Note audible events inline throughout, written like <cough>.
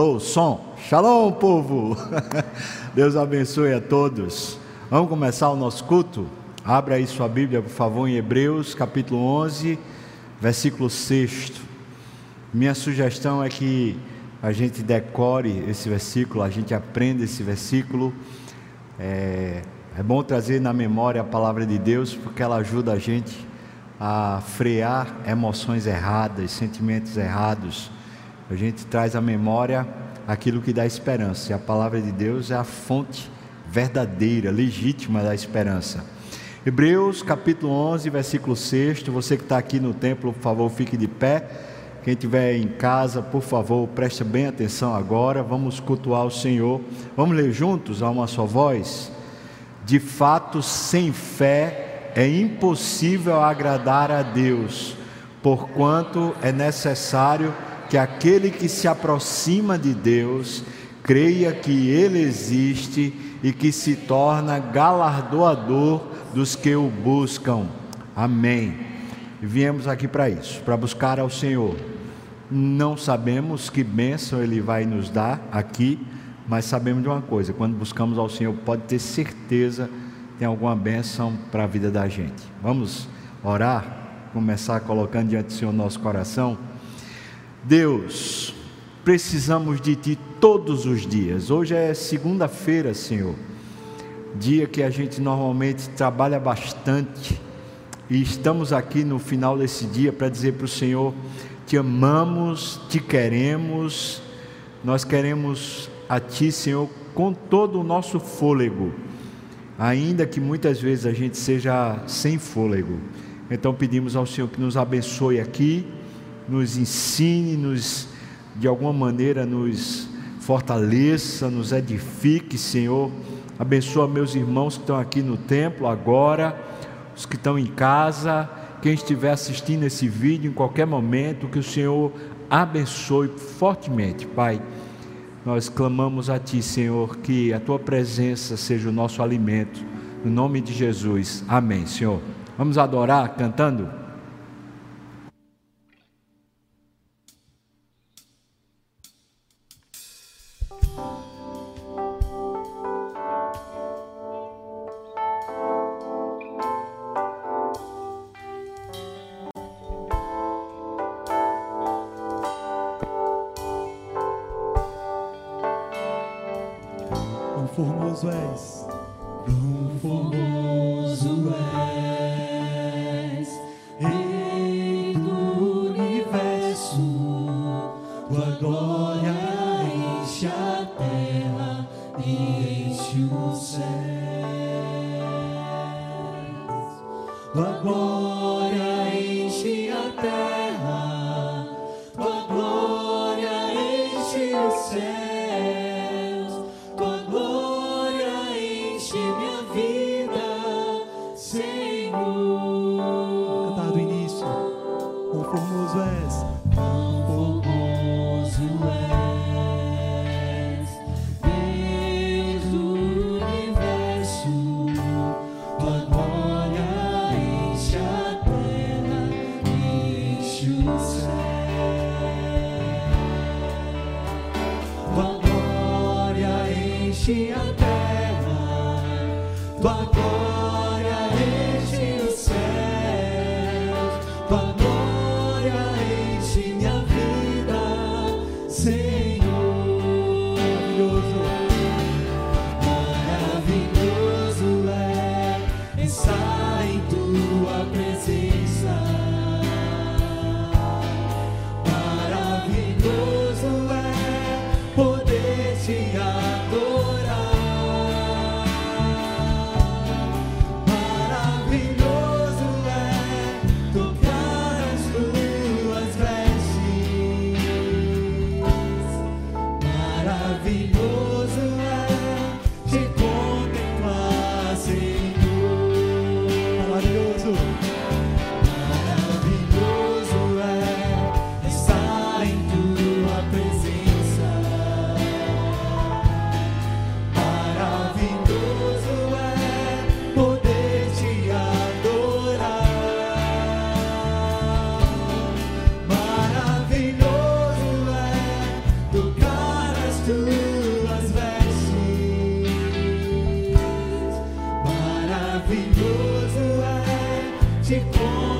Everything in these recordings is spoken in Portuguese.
Alô, som. Shalom, povo. <laughs> Deus abençoe a todos. Vamos começar o nosso culto? Abra aí sua Bíblia, por favor, em Hebreus, capítulo 11, versículo 6. Minha sugestão é que a gente decore esse versículo, a gente aprenda esse versículo. É, é bom trazer na memória a palavra de Deus, porque ela ajuda a gente a frear emoções erradas, sentimentos errados a gente traz à memória aquilo que dá esperança. E a palavra de Deus é a fonte verdadeira, legítima da esperança. Hebreus capítulo 11, versículo 6. Você que está aqui no templo, por favor, fique de pé. Quem estiver em casa, por favor, preste bem atenção agora. Vamos cultuar o Senhor. Vamos ler juntos a uma só voz? De fato, sem fé é impossível agradar a Deus, porquanto é necessário aquele que se aproxima de Deus creia que Ele existe e que se torna galardoador dos que o buscam. Amém. Viemos aqui para isso, para buscar ao Senhor. Não sabemos que bênção Ele vai nos dar aqui, mas sabemos de uma coisa: quando buscamos ao Senhor, pode ter certeza tem alguma bênção para a vida da gente. Vamos orar, começar colocando diante do Senhor nosso coração. Deus, precisamos de Ti todos os dias. Hoje é segunda-feira, Senhor, dia que a gente normalmente trabalha bastante e estamos aqui no final desse dia para dizer para o Senhor: Te amamos, Te queremos, nós queremos a Ti, Senhor, com todo o nosso fôlego, ainda que muitas vezes a gente seja sem fôlego. Então pedimos ao Senhor que nos abençoe aqui nos ensine, nos de alguma maneira nos fortaleça, nos edifique, Senhor. Abençoa meus irmãos que estão aqui no templo agora, os que estão em casa, quem estiver assistindo esse vídeo em qualquer momento, que o Senhor abençoe fortemente, Pai. Nós clamamos a Ti, Senhor, que a Tua presença seja o nosso alimento. No nome de Jesus. Amém, Senhor. Vamos adorar cantando? maravilhoso é te contar.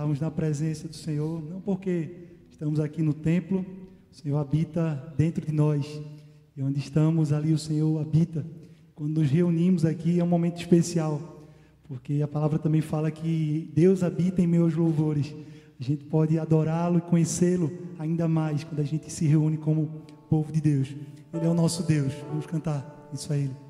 Estarmos na presença do Senhor, não porque estamos aqui no templo, o Senhor habita dentro de nós. E onde estamos, ali o Senhor habita. Quando nos reunimos aqui é um momento especial, porque a palavra também fala que Deus habita em meus louvores. A gente pode adorá-lo e conhecê-lo ainda mais quando a gente se reúne como povo de Deus. Ele é o nosso Deus. Vamos cantar isso a Ele.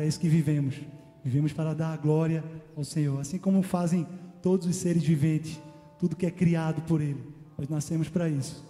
para isso que vivemos. Vivemos para dar glória ao Senhor. Assim como fazem todos os seres viventes, tudo que é criado por Ele. Nós nascemos para isso.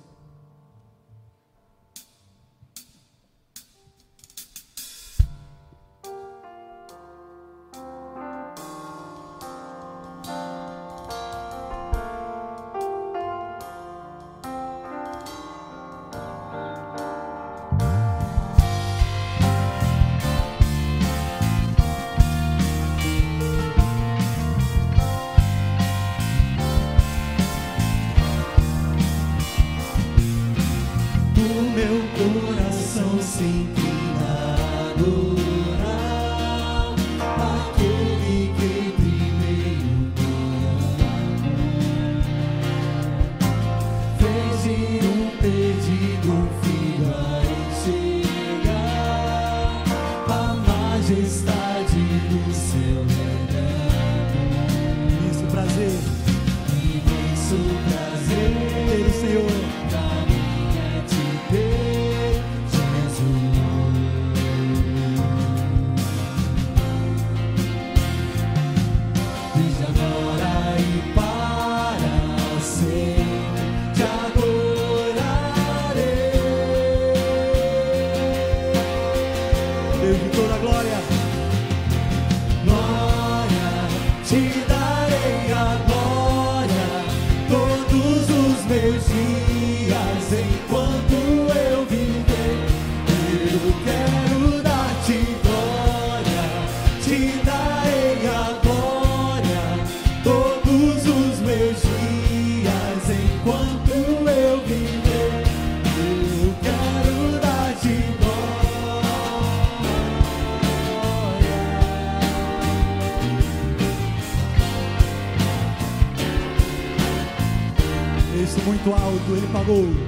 gold.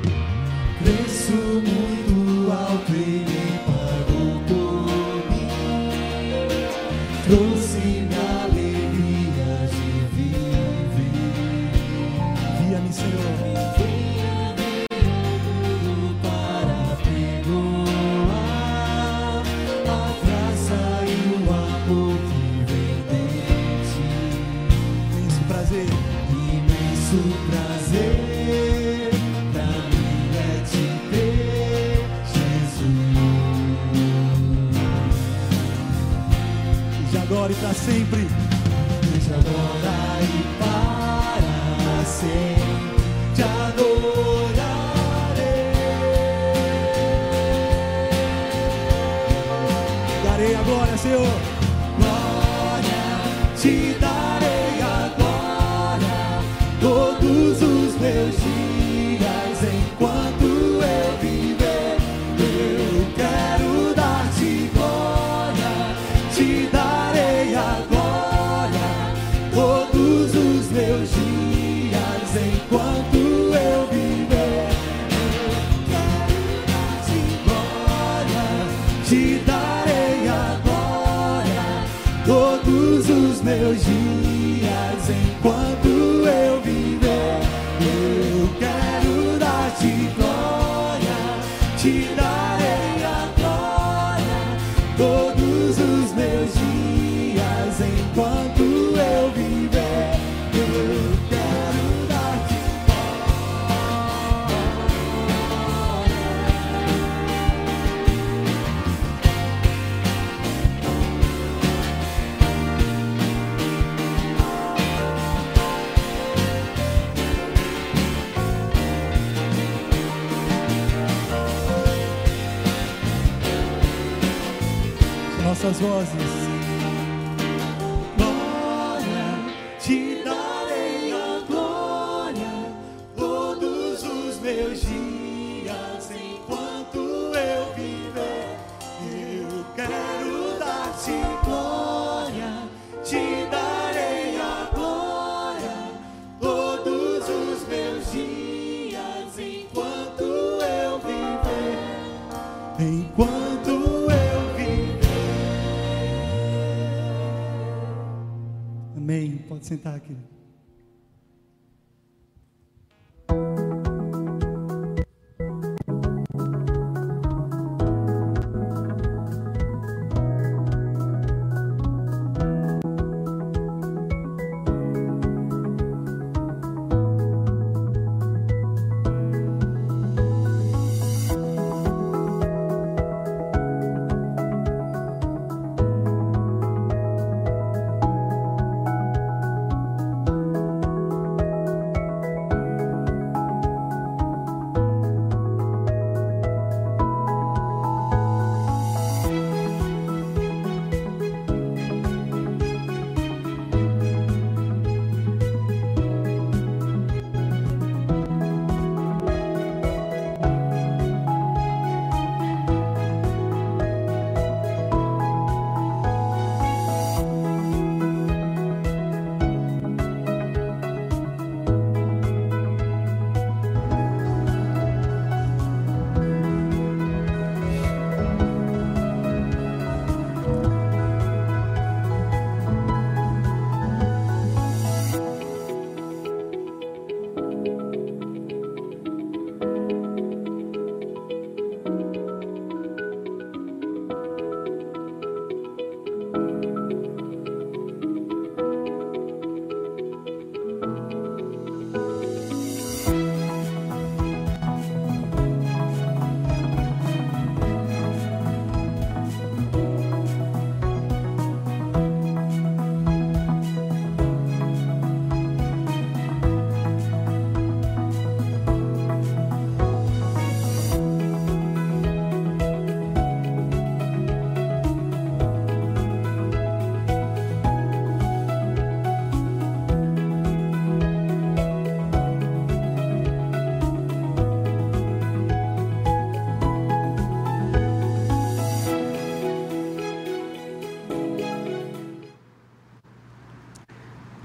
Nossas vozes. Sentar aqui.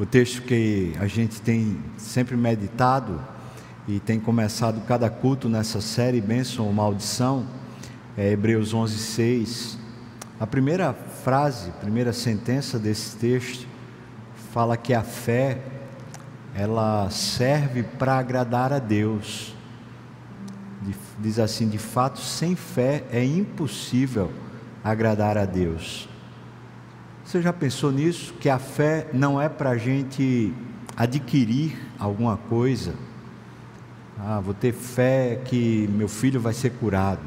Texto que a gente tem sempre meditado e tem começado cada culto nessa série Bênção ou Maldição é Hebreus 11, 6. A primeira frase, a primeira sentença desse texto fala que a fé ela serve para agradar a Deus. Diz assim: de fato, sem fé é impossível agradar a Deus. Você já pensou nisso? Que a fé não é para a gente adquirir alguma coisa. Ah, vou ter fé que meu filho vai ser curado.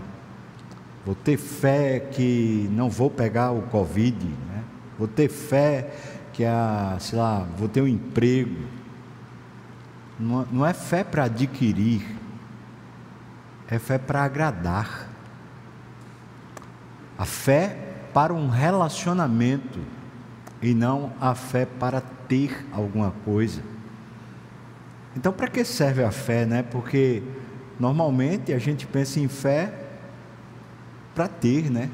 Vou ter fé que não vou pegar o Covid. Né? Vou ter fé que, a, sei lá, vou ter um emprego. Não, não é fé para adquirir, é fé para agradar. A fé para um relacionamento e não a fé para ter alguma coisa. Então, para que serve a fé, né? Porque normalmente a gente pensa em fé para ter, né?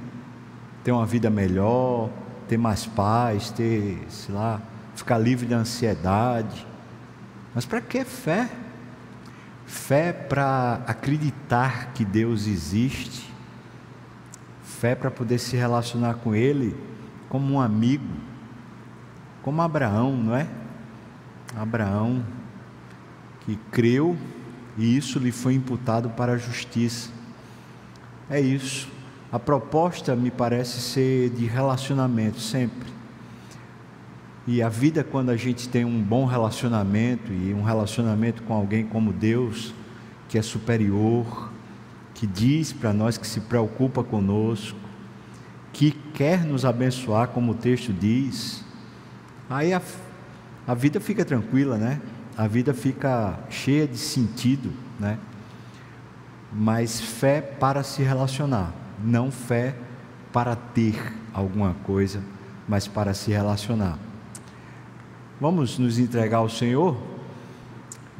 Ter uma vida melhor, ter mais paz, ter, sei lá, ficar livre da ansiedade. Mas para que fé? Fé para acreditar que Deus existe, fé para poder se relacionar com Ele como um amigo, como Abraão, não é? Abraão que creu e isso lhe foi imputado para a justiça. É isso. A proposta me parece ser de relacionamento sempre. E a vida, quando a gente tem um bom relacionamento e um relacionamento com alguém como Deus, que é superior, que diz para nós que se preocupa conosco, que quer nos abençoar, como o texto diz, aí a, a vida fica tranquila, né? A vida fica cheia de sentido, né? Mas fé para se relacionar, não fé para ter alguma coisa, mas para se relacionar. Vamos nos entregar ao Senhor?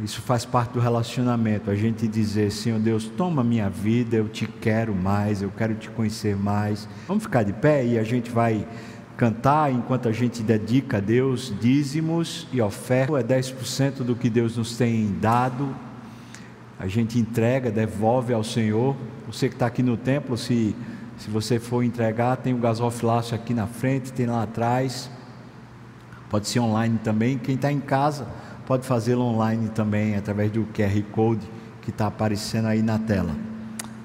Isso faz parte do relacionamento. A gente dizer, Senhor Deus, toma minha vida, eu te quero mais, eu quero te conhecer mais. Vamos ficar de pé e a gente vai cantar enquanto a gente dedica a Deus dízimos e oferta. É 10% do que Deus nos tem dado. A gente entrega, devolve ao Senhor. Você que está aqui no templo, se, se você for entregar, tem o gasofilácio aqui na frente, tem lá atrás. Pode ser online também. Quem está em casa pode fazê-lo online também através do QR Code que está aparecendo aí na tela.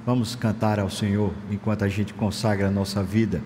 Vamos cantar ao Senhor enquanto a gente consagra a nossa vida.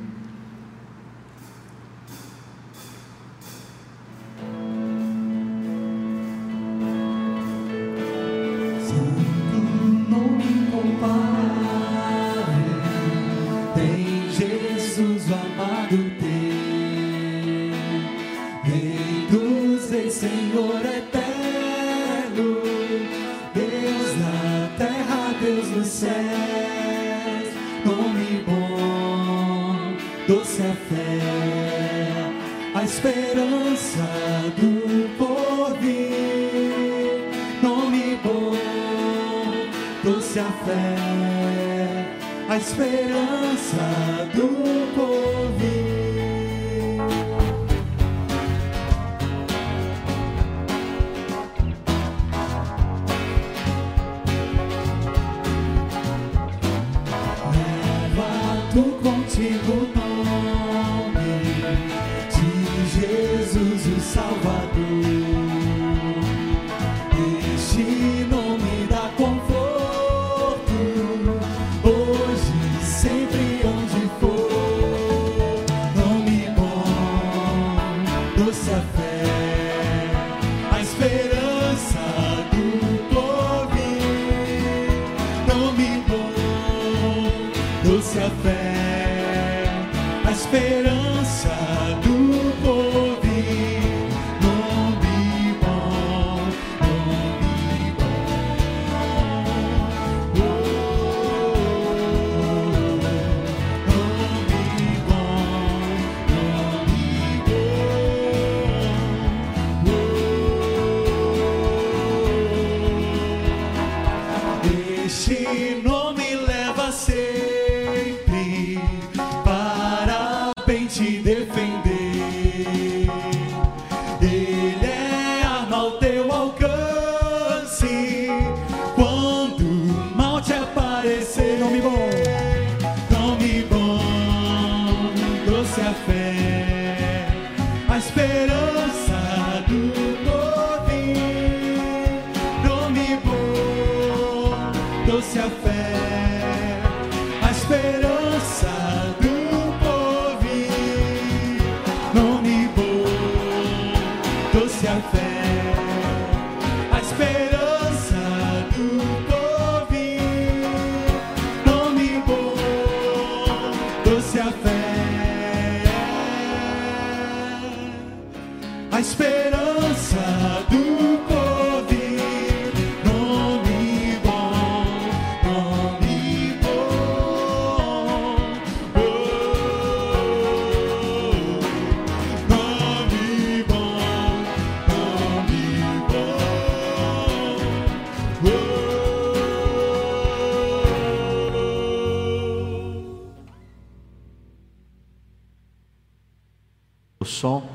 O som,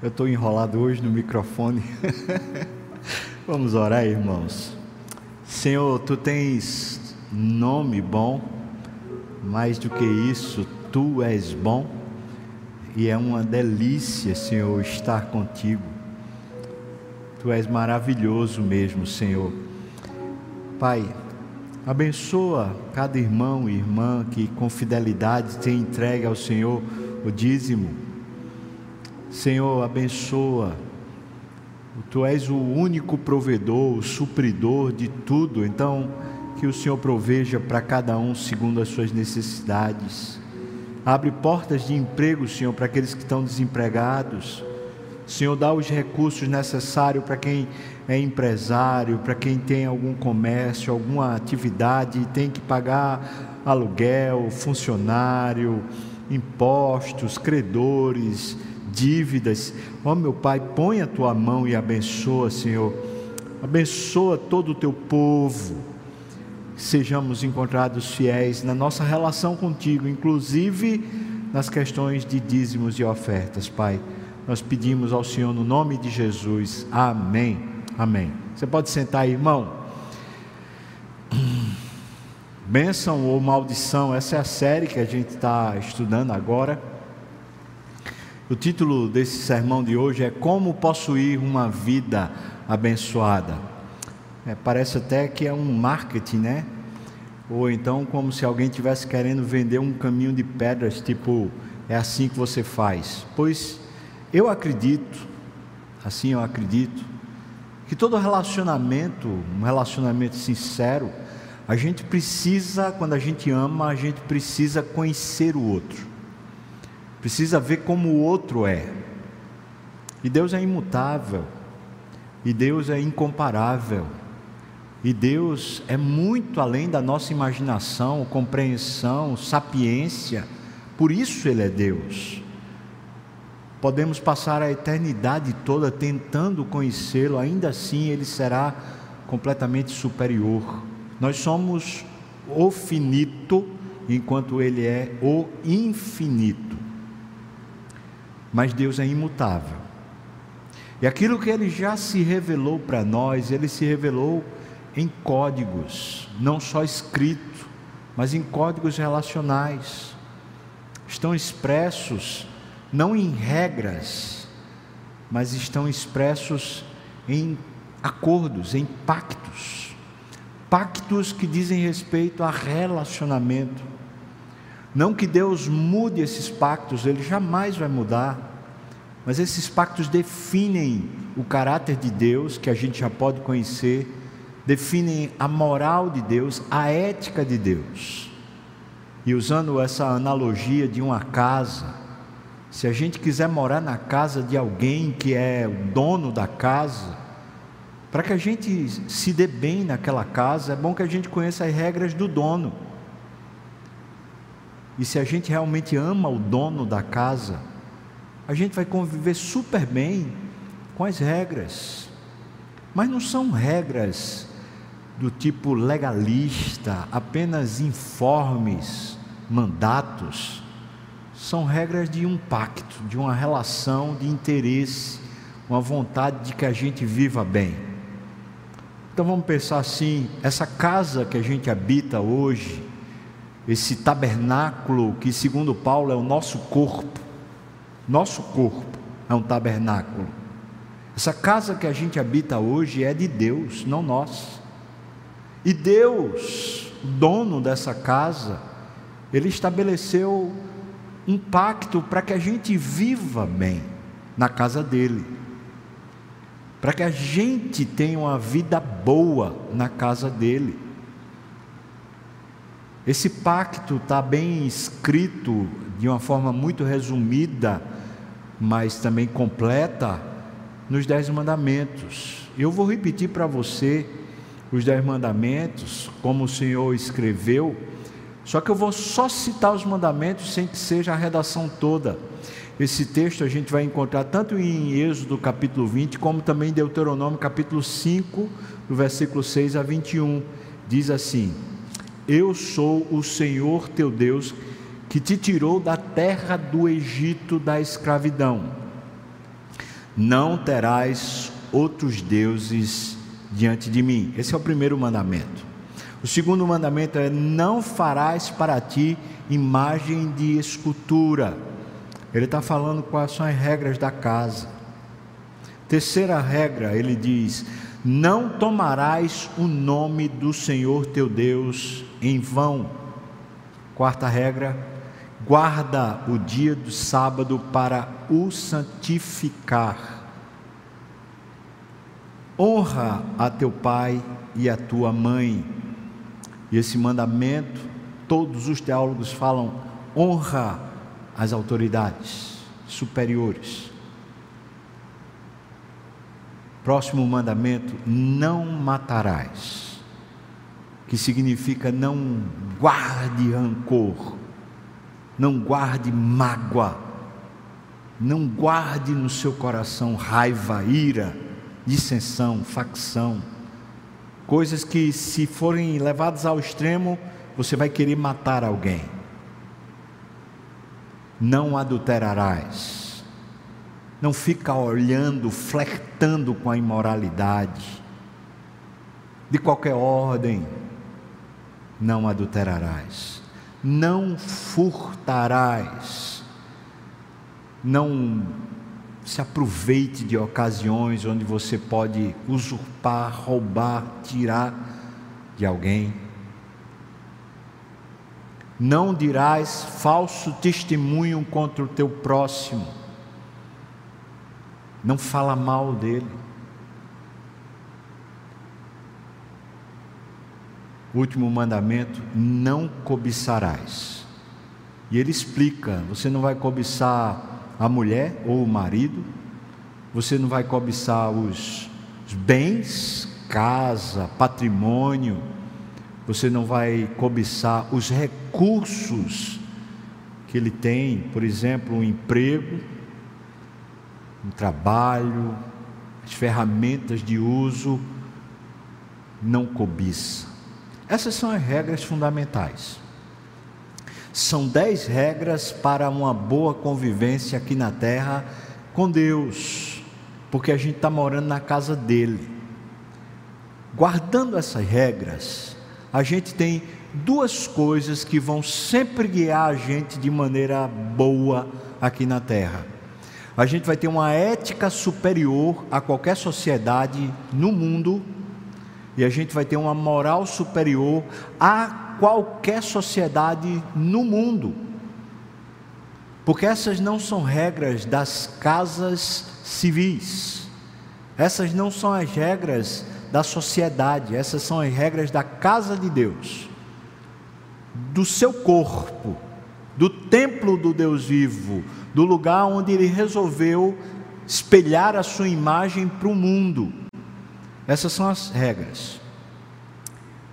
eu estou enrolado hoje no microfone. <laughs> Vamos orar, irmãos. Senhor, tu tens nome bom, mais do que isso, tu és bom, e é uma delícia, Senhor, estar contigo. Tu és maravilhoso mesmo, Senhor. Pai, abençoa cada irmão e irmã que com fidelidade tem entregue ao Senhor o dízimo. Senhor, abençoa. Tu és o único provedor, o supridor de tudo. Então, que o Senhor proveja para cada um segundo as suas necessidades. Abre portas de emprego, Senhor, para aqueles que estão desempregados. Senhor, dá os recursos necessários para quem é empresário, para quem tem algum comércio, alguma atividade e tem que pagar aluguel, funcionário, impostos, credores, dívidas. Ó meu Pai, põe a tua mão e abençoa, Senhor. Abençoa todo o teu povo. Sejamos encontrados fiéis na nossa relação contigo, inclusive nas questões de dízimos e ofertas, Pai. Nós pedimos ao Senhor no nome de Jesus. Amém. Amém. Você pode sentar aí, irmão. Bênção ou maldição, essa é a série que a gente está estudando agora. O título desse sermão de hoje é Como Possuir uma Vida Abençoada. É, parece até que é um marketing, né? Ou então como se alguém tivesse querendo vender um caminho de pedras, tipo, é assim que você faz. Pois eu acredito, assim eu acredito, que todo relacionamento, um relacionamento sincero, a gente precisa, quando a gente ama, a gente precisa conhecer o outro, precisa ver como o outro é. E Deus é imutável, e Deus é incomparável, e Deus é muito além da nossa imaginação, compreensão, sapiência, por isso Ele é Deus. Podemos passar a eternidade toda tentando conhecê-lo, ainda assim Ele será completamente superior. Nós somos o finito, enquanto Ele é o infinito. Mas Deus é imutável. E aquilo que Ele já se revelou para nós, Ele se revelou em códigos, não só escrito, mas em códigos relacionais. Estão expressos não em regras, mas estão expressos em acordos, em pactos. Pactos que dizem respeito a relacionamento. Não que Deus mude esses pactos, ele jamais vai mudar, mas esses pactos definem o caráter de Deus, que a gente já pode conhecer, definem a moral de Deus, a ética de Deus. E usando essa analogia de uma casa, se a gente quiser morar na casa de alguém que é o dono da casa, para que a gente se dê bem naquela casa, é bom que a gente conheça as regras do dono. E se a gente realmente ama o dono da casa, a gente vai conviver super bem com as regras. Mas não são regras do tipo legalista, apenas informes, mandatos. São regras de um pacto, de uma relação de interesse, uma vontade de que a gente viva bem. Então vamos pensar assim: essa casa que a gente habita hoje, esse tabernáculo que, segundo Paulo, é o nosso corpo. Nosso corpo é um tabernáculo. Essa casa que a gente habita hoje é de Deus, não nós. E Deus, dono dessa casa, ele estabeleceu um pacto para que a gente viva bem na casa dele, para que a gente tenha uma vida boa na casa dele. Esse pacto está bem escrito de uma forma muito resumida, mas também completa, nos Dez Mandamentos. Eu vou repetir para você os Dez Mandamentos, como o Senhor escreveu, só que eu vou só citar os mandamentos sem que seja a redação toda. Esse texto a gente vai encontrar tanto em Êxodo capítulo 20, como também em Deuteronômio capítulo 5, do versículo 6 a 21. Diz assim: Eu sou o Senhor teu Deus, que te tirou da terra do Egito da escravidão. Não terás outros deuses diante de mim. Esse é o primeiro mandamento. O segundo mandamento é: não farás para ti imagem de escultura. Ele está falando quais são as regras da casa. Terceira regra, ele diz: não tomarás o nome do Senhor teu Deus em vão. Quarta regra, guarda o dia do sábado para o santificar. Honra a teu pai e a tua mãe. E esse mandamento, todos os teólogos falam, honra as autoridades superiores. Próximo mandamento: não matarás, que significa não guarde rancor, não guarde mágoa, não guarde no seu coração raiva, ira, dissensão, facção coisas que, se forem levadas ao extremo, você vai querer matar alguém. Não adulterarás. Não fica olhando, flertando com a imoralidade. De qualquer ordem, não adulterarás. Não furtarás. Não se aproveite de ocasiões onde você pode usurpar, roubar, tirar de alguém. Não dirás falso testemunho contra o teu próximo. Não fala mal dele. Último mandamento: não cobiçarás. E ele explica: você não vai cobiçar a mulher ou o marido, você não vai cobiçar os, bens, casa, patrimônio, você não vai cobiçar os recursos que ele tem, por exemplo, um emprego, um trabalho, as ferramentas de uso, não cobiça. Essas são as regras fundamentais. São dez regras para uma boa convivência aqui na terra com Deus, porque a gente está morando na casa dele. Guardando essas regras, a gente tem duas coisas que vão sempre guiar a gente de maneira boa aqui na terra. A gente vai ter uma ética superior a qualquer sociedade no mundo, e a gente vai ter uma moral superior a qualquer sociedade no mundo. Porque essas não são regras das casas civis, essas não são as regras da sociedade, essas são as regras da casa de Deus, do seu corpo, do templo do Deus vivo, do lugar onde ele resolveu espelhar a sua imagem para o mundo. Essas são as regras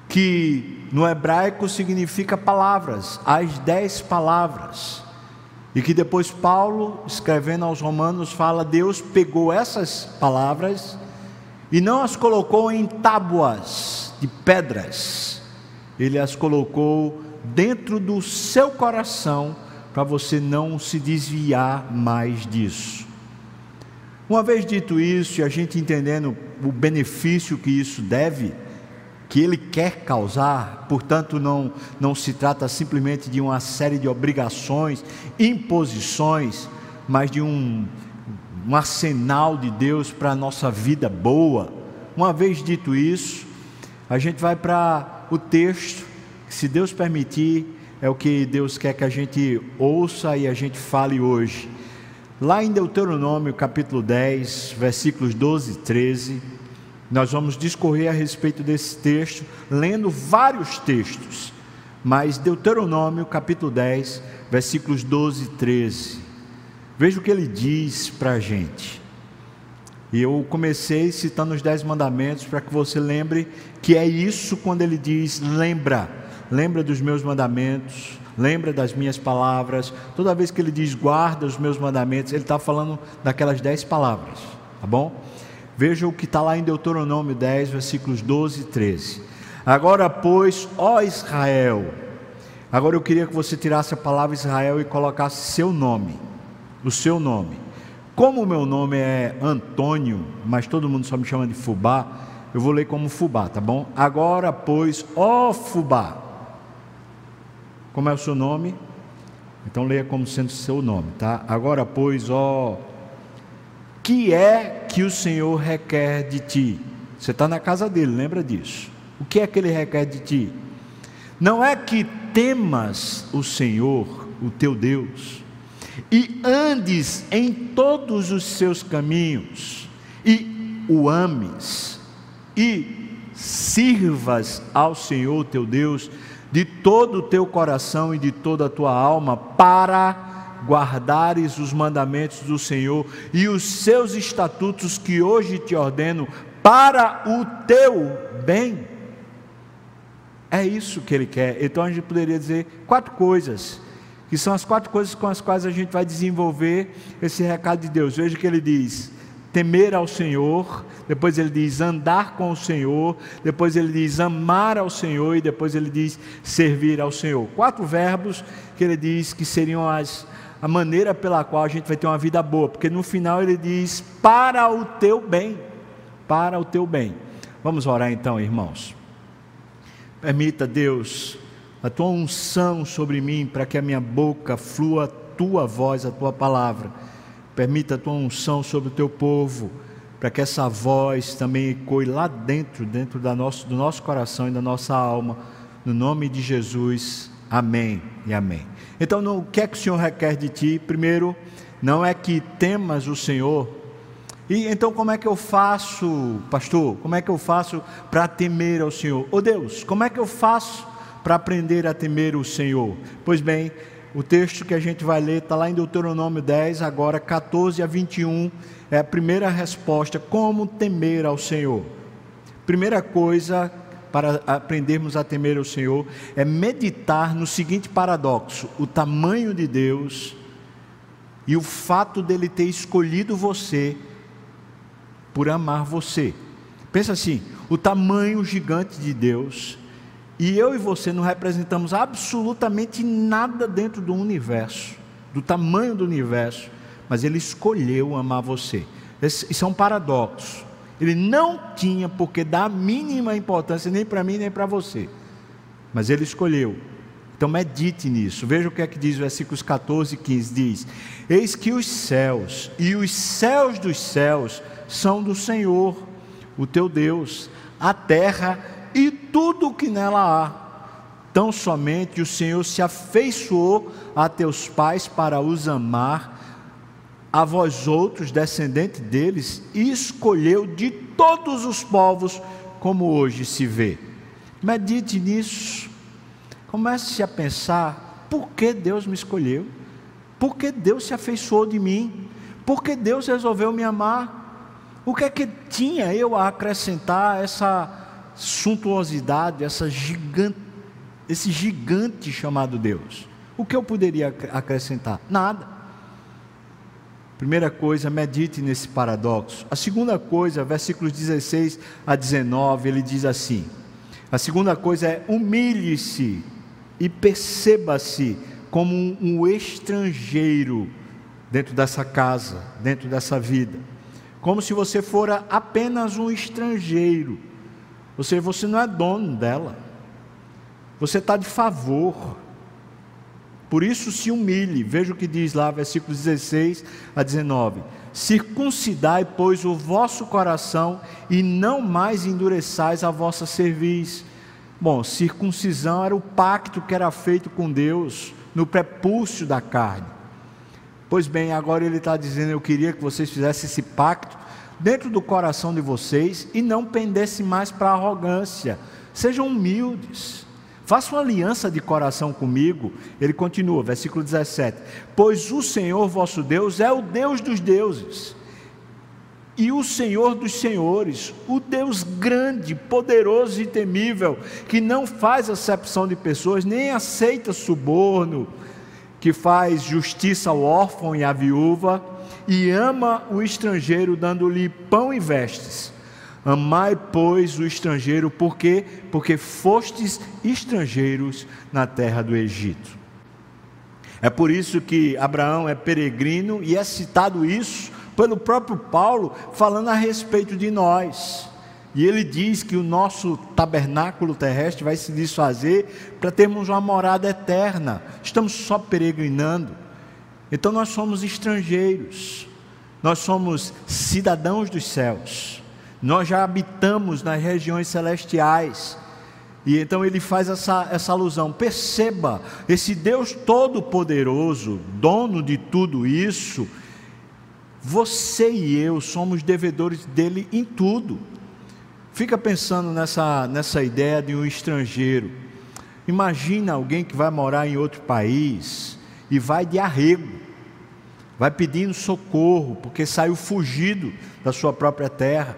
que no hebraico significa palavras, as dez palavras. E que depois Paulo, escrevendo aos Romanos, fala: Deus pegou essas palavras e não as colocou em tábuas de pedras, ele as colocou dentro do seu coração para você não se desviar mais disso. Uma vez dito isso, e a gente entendendo o benefício que isso deve, que ele quer causar, portanto, não, não se trata simplesmente de uma série de obrigações, imposições, mas de um, um arsenal de Deus para a nossa vida boa. Uma vez dito isso, a gente vai para o texto, que, se Deus permitir, é o que Deus quer que a gente ouça e a gente fale hoje. Lá em Deuteronômio capítulo 10, versículos 12 e 13, nós vamos discorrer a respeito desse texto, lendo vários textos, mas Deuteronômio capítulo 10, versículos 12 e 13. Veja o que ele diz para a gente. E eu comecei citando os dez mandamentos para que você lembre que é isso quando ele diz: lembra, lembra dos meus mandamentos, lembra das minhas palavras. Toda vez que ele diz guarda os meus mandamentos, ele está falando daquelas dez palavras, tá bom? Veja o que está lá em Deuteronômio 10, versículos 12 e 13. Agora, pois, ó Israel, agora eu queria que você tirasse a palavra Israel e colocasse seu nome, o seu nome. Como o meu nome é Antônio, mas todo mundo só me chama de Fubá, eu vou ler como Fubá, tá bom? Agora, pois, ó Fubá. Como é o seu nome? Então leia como sendo seu nome, tá? Agora, pois, ó que é que o Senhor requer de ti? Você está na casa dele, lembra disso? O que é que ele requer de ti? Não é que temas o Senhor, o teu Deus, e andes em todos os seus caminhos, e o ames, e sirvas ao Senhor teu Deus de todo o teu coração e de toda a tua alma, para guardares os mandamentos do Senhor e os seus estatutos que hoje te ordeno para o teu bem. É isso que ele quer. Então a gente poderia dizer quatro coisas, que são as quatro coisas com as quais a gente vai desenvolver esse recado de Deus. Veja que ele diz: temer ao Senhor, depois ele diz andar com o Senhor, depois ele diz amar ao Senhor e depois ele diz servir ao Senhor. Quatro verbos que ele diz que seriam as a maneira pela qual a gente vai ter uma vida boa, porque no final ele diz: para o teu bem, para o teu bem. Vamos orar então, irmãos. Permita, Deus, a tua unção sobre mim, para que a minha boca flua a tua voz, a tua palavra. Permita a tua unção sobre o teu povo, para que essa voz também ecoe lá dentro, dentro da nosso, do nosso coração e da nossa alma. No nome de Jesus, amém e amém. Então, o que é que o Senhor requer de ti? Primeiro, não é que temas o Senhor. E então, como é que eu faço, pastor? Como é que eu faço para temer ao Senhor? Ô oh, Deus, como é que eu faço para aprender a temer o Senhor? Pois bem, o texto que a gente vai ler está lá em Deuteronômio 10, agora 14 a 21, é a primeira resposta: como temer ao Senhor? Primeira coisa para aprendermos a temer o Senhor é meditar no seguinte paradoxo: o tamanho de Deus e o fato dele ter escolhido você por amar você. Pensa assim: o tamanho gigante de Deus e eu e você não representamos absolutamente nada dentro do universo, do tamanho do universo, mas ele escolheu amar você. Isso é um paradoxo. Ele não tinha porque dar a mínima importância nem para mim nem para você. Mas ele escolheu. Então medite nisso. Veja o que é que diz versículos 14 e 15 diz: Eis que os céus e os céus dos céus são do Senhor, o teu Deus, a terra e tudo o que nela há. Tão somente o Senhor se afeiçoou a teus pais para os amar a vós outros, descendentes deles, e escolheu de todos os povos, como hoje se vê. Medite nisso. Comece a pensar: por que Deus me escolheu? Por que Deus se afeiçoou de mim? Por que Deus resolveu me amar? O que é que tinha eu a acrescentar essa suntuosidade, essa gigante, esse gigante chamado Deus? O que eu poderia acrescentar? Nada. Primeira coisa, medite nesse paradoxo. A segunda coisa, versículos 16 a 19, ele diz assim: a segunda coisa é humilhe-se e perceba-se como um, um, estrangeiro dentro dessa casa, dentro dessa vida, como se você fora apenas um estrangeiro. Ou seja, você não é dono dela. Você está de favor. Por isso se humilhe. Veja o que diz lá, versículos 16 a 19. Circuncidai, pois, o vosso coração e não mais endureçais a vossa cerviz. Bom, circuncisão era o pacto que era feito com Deus no prepúcio da carne. Pois bem, agora ele está dizendo: Eu queria que vocês fizessem esse pacto dentro do coração de vocês e não pendessem mais para a arrogância. Sejam humildes. Faça uma aliança de coração comigo. Ele continua, versículo 17: Pois o Senhor vosso Deus é o Deus dos deuses e o Senhor dos senhores, o Deus grande, poderoso e temível, que não faz acepção de pessoas, nem aceita suborno, que faz justiça ao órfão e à viúva, e ama o estrangeiro, dando-lhe pão e vestes. Amai, pois, o estrangeiro, por quê? Porque fostes estrangeiros na terra do Egito. É por isso que Abraão é peregrino e é citado isso pelo próprio Paulo falando a respeito de nós. E ele diz que o nosso tabernáculo terrestre vai se desfazer para termos uma morada eterna. Estamos só peregrinando. Então nós somos estrangeiros. Nós somos cidadãos dos céus. Nós já habitamos nas regiões celestiais. E então ele faz essa, essa alusão. Perceba, esse Deus todo-poderoso, dono de tudo isso, você e eu somos devedores dele em tudo. Fica pensando nessa, nessa ideia de um estrangeiro. Imagina alguém que vai morar em outro país e vai de arrego, vai pedindo socorro porque saiu fugido da sua própria terra.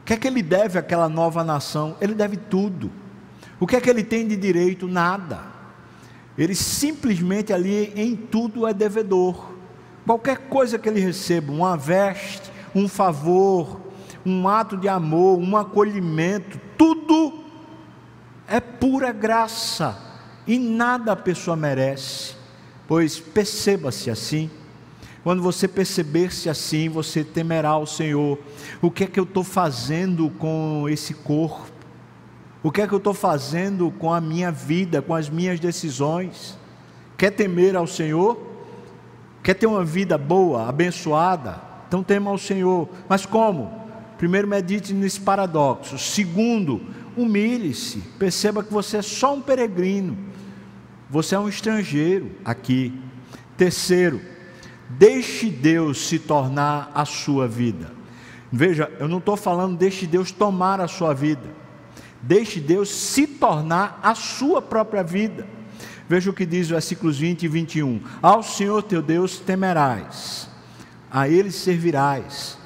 O que é que ele deve àquela nova nação? Ele deve tudo. O que é que ele tem de direito? Nada. Ele simplesmente ali em tudo é devedor. Qualquer coisa que ele receba, uma veste, um favor, um ato de amor, um acolhimento, tudo é pura graça e nada a pessoa merece. Pois perceba-se assim. Quando você perceber-se assim, você temerá o Senhor. O que é que eu estou fazendo com esse corpo? O que é que eu estou fazendo com a minha vida, com as minhas decisões? Quer temer ao Senhor? Quer ter uma vida boa, abençoada? Então tema ao Senhor. Mas como? Primeiro, medite nesse paradoxo. Segundo, humilhe-se. Perceba que você é só um peregrino. Você é um estrangeiro aqui. Terceiro, Deixe Deus se tornar a sua vida. Veja, eu não estou falando deixe Deus tomar a sua vida. Deixe Deus se tornar a sua própria vida. Veja o que diz os versículos 20 e 21. Ao Senhor teu Deus temerás, a Ele servirás,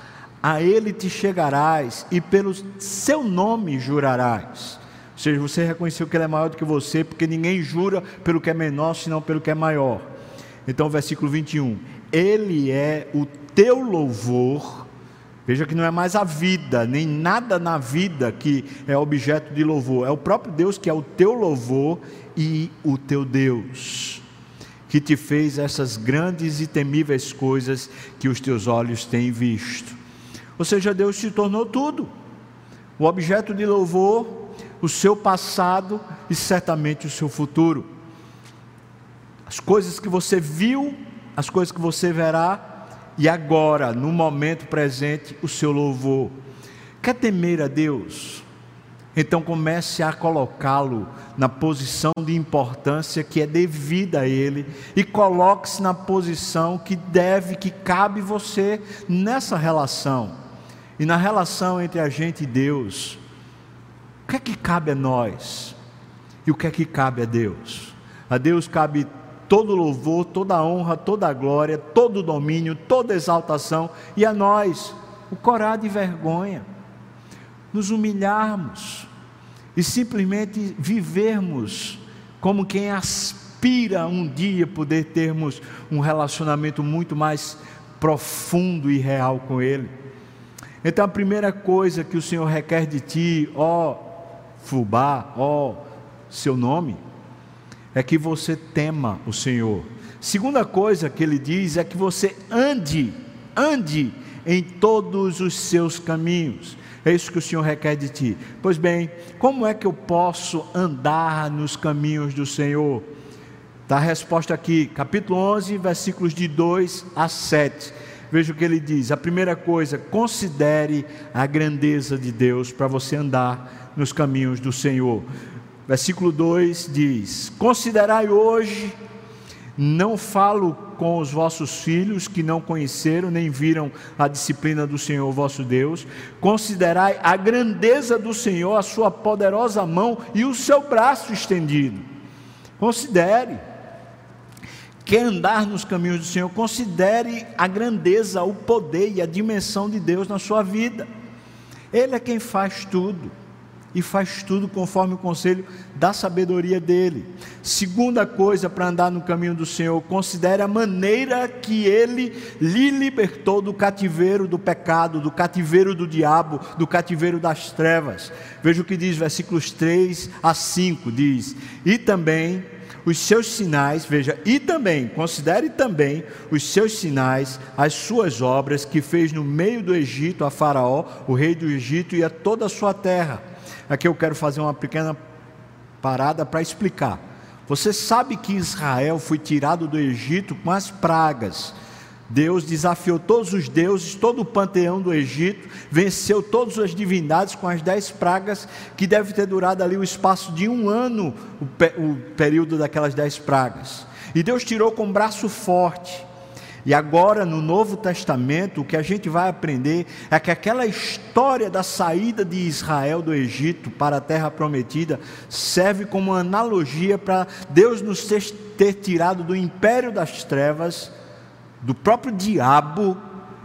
a Ele te chegarás e pelo seu nome jurarás. Ou seja, você reconheceu que Ele é maior do que você, porque ninguém jura pelo que é menor, senão pelo que é maior. Então, versículo 21 ele é o teu louvor. Veja que não é mais a vida, nem nada na vida que é objeto de louvor, é o próprio Deus que é o teu louvor e o teu Deus, que te fez essas grandes e temíveis coisas que os teus olhos têm visto. Ou seja, Deus se tornou tudo, o objeto de louvor, o seu passado e certamente o seu futuro. As coisas que você viu as coisas que você verá, e agora, no momento presente, o seu louvor. Quer temer a Deus? Então comece a colocá-lo na posição de importância que é devida a Ele e coloque-se na posição que deve, que cabe você nessa relação. E na relação entre a gente e Deus, que é que cabe a nós? E o que é que cabe a Deus? A Deus cabe todo louvor, toda honra, toda glória, todo domínio, toda exaltação, e a nós o corar de vergonha, nos humilharmos e simplesmente vivermos como quem aspira um dia poder termos um relacionamento muito mais profundo e real com Ele. Então a primeira coisa que o Senhor requer de ti, ó Fubá, ó seu nome, é que você tema o Senhor. Segunda coisa que ele diz é que você ande, ande em todos os seus caminhos. É isso que o Senhor requer de ti. Pois bem, como é que eu posso andar nos caminhos do Senhor? Está a resposta aqui, capítulo 11, versículos de 2 a 7. Veja o que ele diz. A primeira coisa, considere a grandeza de Deus para você andar nos caminhos do Senhor. Versículo 2 diz: Considerai hoje, não falo com os vossos filhos que não conheceram nem viram a disciplina do Senhor vosso Deus, considerai a grandeza do Senhor, a sua poderosa mão e o seu braço estendido. Considere quer andar nos caminhos do Senhor, considere a grandeza, o poder e a dimensão de Deus na sua vida. Ele é quem faz tudo e faz tudo conforme o conselho da sabedoria dele. Segunda coisa para andar no caminho do Senhor, considere a maneira que ele lhe libertou do cativeiro do pecado, do cativeiro do diabo, do cativeiro das trevas. Veja o que diz versículos 3 a 5, diz: "E também os seus sinais, veja, e também, considere também os seus sinais, as suas obras que fez no meio do Egito a Faraó, o rei do Egito e a toda a sua terra. Aqui eu quero fazer uma pequena parada para explicar. Você sabe que Israel foi tirado do Egito com as pragas Deus desafiou todos os deuses, todo o panteão do Egito, venceu todas as divindades com as dez pragas, que deve ter durado ali o espaço de um ano, o, o período daquelas dez pragas. E Deus tirou com um braço forte. E agora, no Novo Testamento, o que a gente vai aprender é que aquela história da saída de Israel do Egito para a terra prometida serve como analogia para Deus nos ter, ter tirado do império das trevas do próprio diabo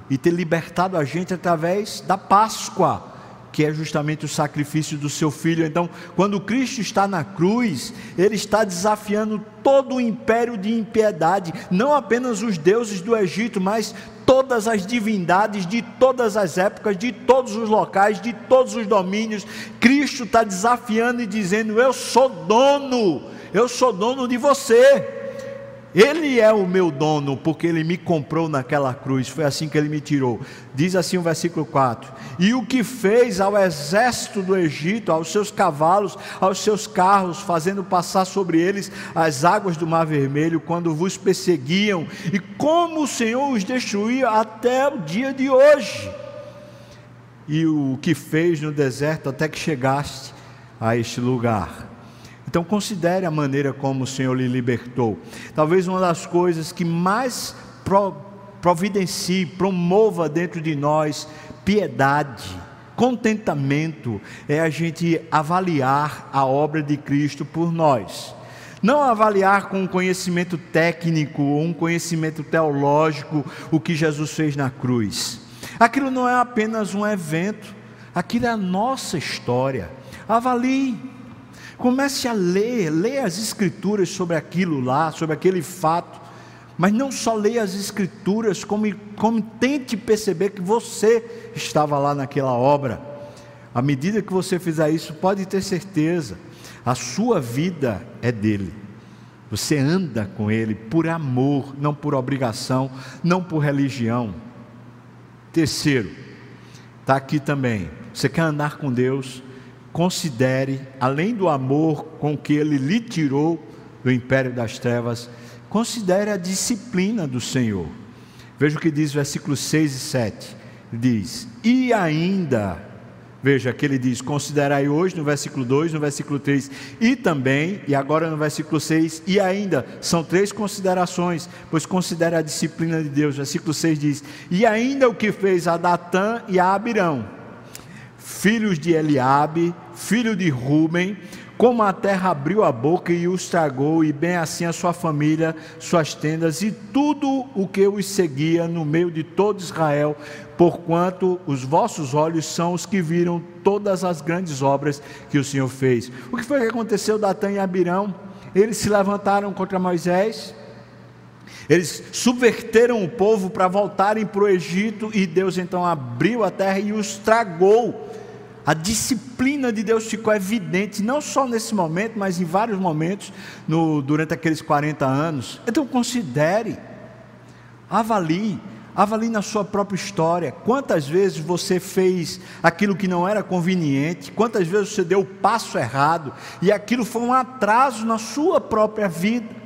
e ter libertado a gente através da Páscoa, que é justamente o sacrifício do seu filho. Então, quando Cristo está na cruz, ele está desafiando todo o império de impiedade, não apenas os deuses do Egito, mas todas as divindades de todas as épocas, de todos os locais, de todos os domínios. Cristo está desafiando e dizendo: Eu sou dono, eu sou dono de você. Ele é o meu dono, porque ele me comprou naquela cruz. Foi assim que ele me tirou. Diz assim o versículo 4: E o que fez ao exército do Egito, aos seus cavalos, aos seus carros, fazendo passar sobre eles as águas do Mar Vermelho, quando vos perseguiam, e como o Senhor os destruía até o dia de hoje. E o que fez no deserto até que chegaste a este lugar. Então considere a maneira como o Senhor lhe libertou. Talvez uma das coisas que mais providencie, promova dentro de nós piedade, contentamento, é a gente avaliar a obra de Cristo por nós. Não avaliar com um conhecimento técnico ou um conhecimento teológico o que Jesus fez na cruz. Aquilo não é apenas um evento, aquilo é a nossa história. Avalie Comece a ler, leia as escrituras sobre aquilo lá, sobre aquele fato. Mas não só leia as escrituras, como, como tente perceber que você estava lá naquela obra. À medida que você fizer isso, pode ter certeza, a sua vida é dele. Você anda com ele por amor, não por obrigação, não por religião. Terceiro, está aqui também. Você quer andar com Deus? Considere, além do amor com que ele lhe tirou do império das trevas, considere a disciplina do Senhor. Veja o que diz versículos 6 e 7. Diz: E ainda, veja que ele diz: Considerai hoje, no versículo 2, no versículo 3, e também, e agora no versículo 6, e ainda, são três considerações, pois considere a disciplina de Deus. Versículo 6 diz: E ainda o que fez a Datã e a Abirão, filhos de Eliabe, filho de Ruben, como a terra abriu a boca e os tragou, e bem assim a sua família, suas tendas e tudo o que os seguia no meio de todo Israel, porquanto os vossos olhos são os que viram todas as grandes obras que o Senhor fez. O que foi que aconteceu, Datã e Abirão? Eles se levantaram contra Moisés, eles subverteram o povo para voltarem para o Egito, e Deus então abriu a terra e os tragou a disciplina de Deus ficou evidente, não só nesse momento, mas em vários momentos no, durante aqueles 40 anos. Então considere, avalie Avalie na sua própria história. Quantas vezes você fez aquilo que não era conveniente, quantas vezes você deu o passo errado e aquilo foi um atraso na sua própria vida.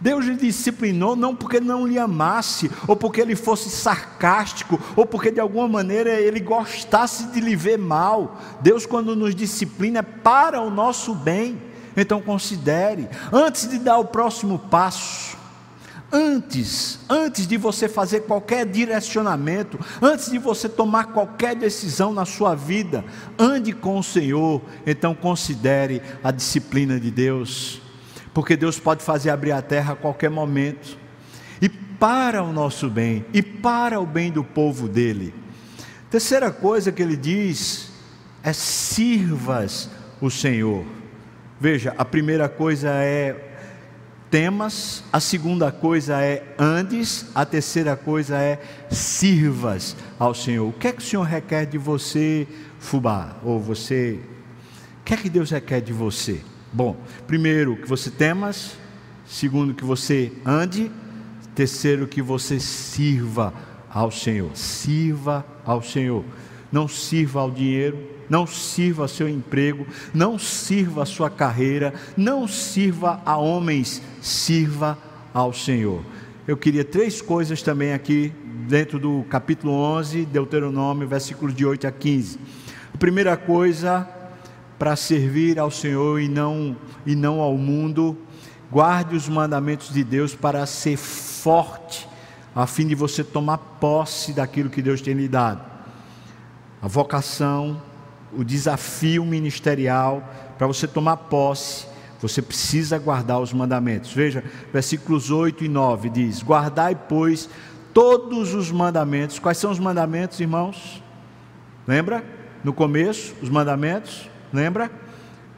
Deus lhe disciplinou não porque não lhe amasse, ou porque ele fosse sarcástico, ou porque de alguma maneira ele gostasse de lhe ver mal. Deus, quando nos disciplina, é para o nosso bem. Então considere, antes de dar o próximo passo, antes, antes de você fazer qualquer direcionamento, antes de você tomar qualquer decisão na sua vida, ande com o Senhor. Então considere a disciplina de Deus porque Deus pode fazer abrir a terra a qualquer momento, e para o nosso bem, e para o bem do povo dele. Terceira coisa que ele diz é: sirvas o Senhor. Veja, a primeira coisa é temas, a segunda coisa é andes, a terceira coisa é sirvas ao Senhor. O que é que o Senhor requer de você, Fubá? Ou você, o que é que Deus requer de você? Bom, primeiro, que você temas, segundo, que você ande, terceiro, que você sirva ao Senhor. Sirva ao Senhor. Não sirva ao dinheiro, não sirva ao seu emprego, não sirva à sua carreira, não sirva a homens, sirva ao Senhor. Eu queria três coisas também aqui dentro do capítulo 11, Deuteronômio, versículos de 8 a 15. A primeira coisa, para servir ao Senhor e não, e não ao mundo. Guarde os mandamentos de Deus para ser forte, a fim de você tomar posse daquilo que Deus tem lhe dado. A vocação, o desafio ministerial, para você tomar posse, você precisa guardar os mandamentos. Veja, versículos 8 e 9 diz: Guardai, pois, todos os mandamentos. Quais são os mandamentos, irmãos? Lembra? No começo, os mandamentos Lembra?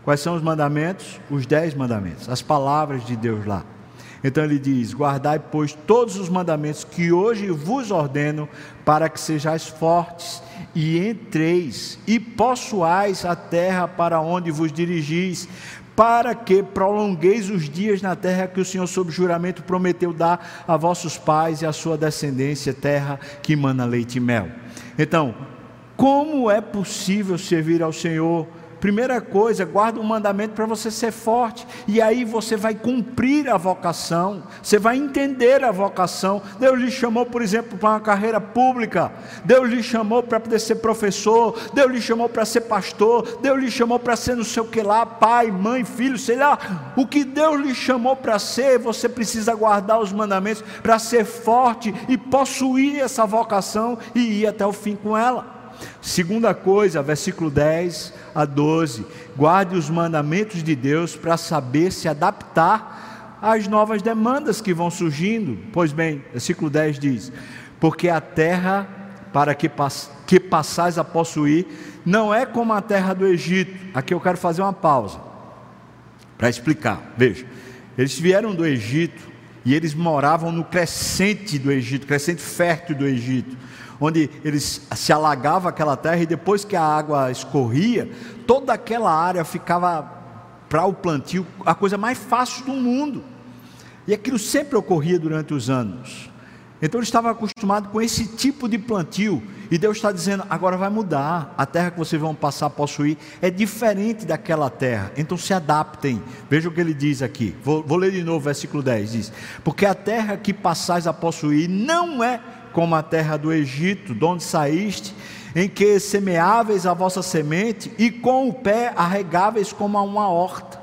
Quais são os mandamentos? Os dez mandamentos, as palavras de Deus lá. Então ele diz: Guardai, pois, todos os mandamentos que hoje vos ordeno, para que sejais fortes e entreis e possuais a terra para onde vos dirigis, para que prolongueis os dias na terra que o Senhor, sob juramento, prometeu dar a vossos pais e à sua descendência, terra que mana leite e mel. Então, como é possível servir ao Senhor? Primeira coisa, guarda o mandamento para você ser forte, e aí você vai cumprir a vocação, você vai entender a vocação. Deus lhe chamou, por exemplo, para uma carreira pública, Deus lhe chamou para poder ser professor, Deus lhe chamou para ser pastor, Deus lhe chamou para ser não sei o que lá, pai, mãe, filho, sei lá. O que Deus lhe chamou para ser, você precisa guardar os mandamentos para ser forte e possuir essa vocação e ir até o fim com ela. Segunda coisa, versículo 10 a 12: guarde os mandamentos de Deus para saber se adaptar às novas demandas que vão surgindo. Pois bem, versículo 10 diz: Porque a terra para que, pass que passais a possuir não é como a terra do Egito. Aqui eu quero fazer uma pausa para explicar. Veja, eles vieram do Egito e eles moravam no crescente do Egito, crescente fértil do Egito onde eles se alagava aquela terra e depois que a água escorria, toda aquela área ficava para o plantio a coisa mais fácil do mundo. E aquilo sempre ocorria durante os anos. Então ele estava acostumado com esse tipo de plantio. E Deus está dizendo: agora vai mudar. A terra que vocês vão passar a possuir é diferente daquela terra. Então se adaptem. Veja o que ele diz aqui. Vou, vou ler de novo o versículo 10: diz: Porque a terra que passais a possuir não é como a terra do Egito, de onde saíste, em que semeáveis a vossa semente e com o pé arregáveis como a uma horta.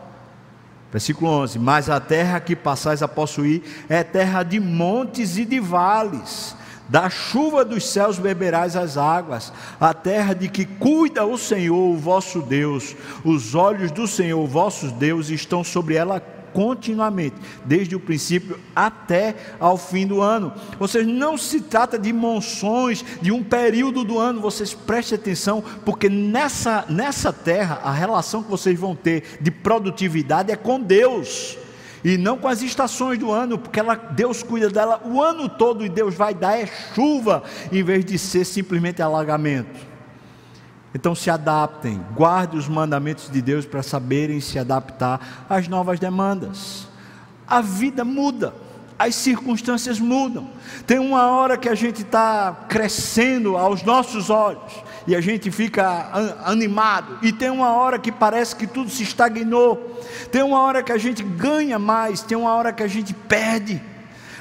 Versículo 11: Mas a terra que passais a possuir é terra de montes e de vales, da chuva dos céus beberás as águas, a terra de que cuida o Senhor, o vosso Deus, os olhos do Senhor, o vosso Deus, estão sobre ela continuamente, desde o princípio até ao fim do ano. Ou seja, não se trata de monções, de um período do ano, vocês prestem atenção, porque nessa, nessa terra, a relação que vocês vão ter de produtividade é com Deus. E não com as estações do ano, porque ela, Deus cuida dela o ano todo e Deus vai dar é chuva, em vez de ser simplesmente alagamento. Então se adaptem, guarde os mandamentos de Deus para saberem se adaptar às novas demandas. A vida muda, as circunstâncias mudam. Tem uma hora que a gente está crescendo aos nossos olhos e a gente fica animado, e tem uma hora que parece que tudo se estagnou, tem uma hora que a gente ganha mais, tem uma hora que a gente perde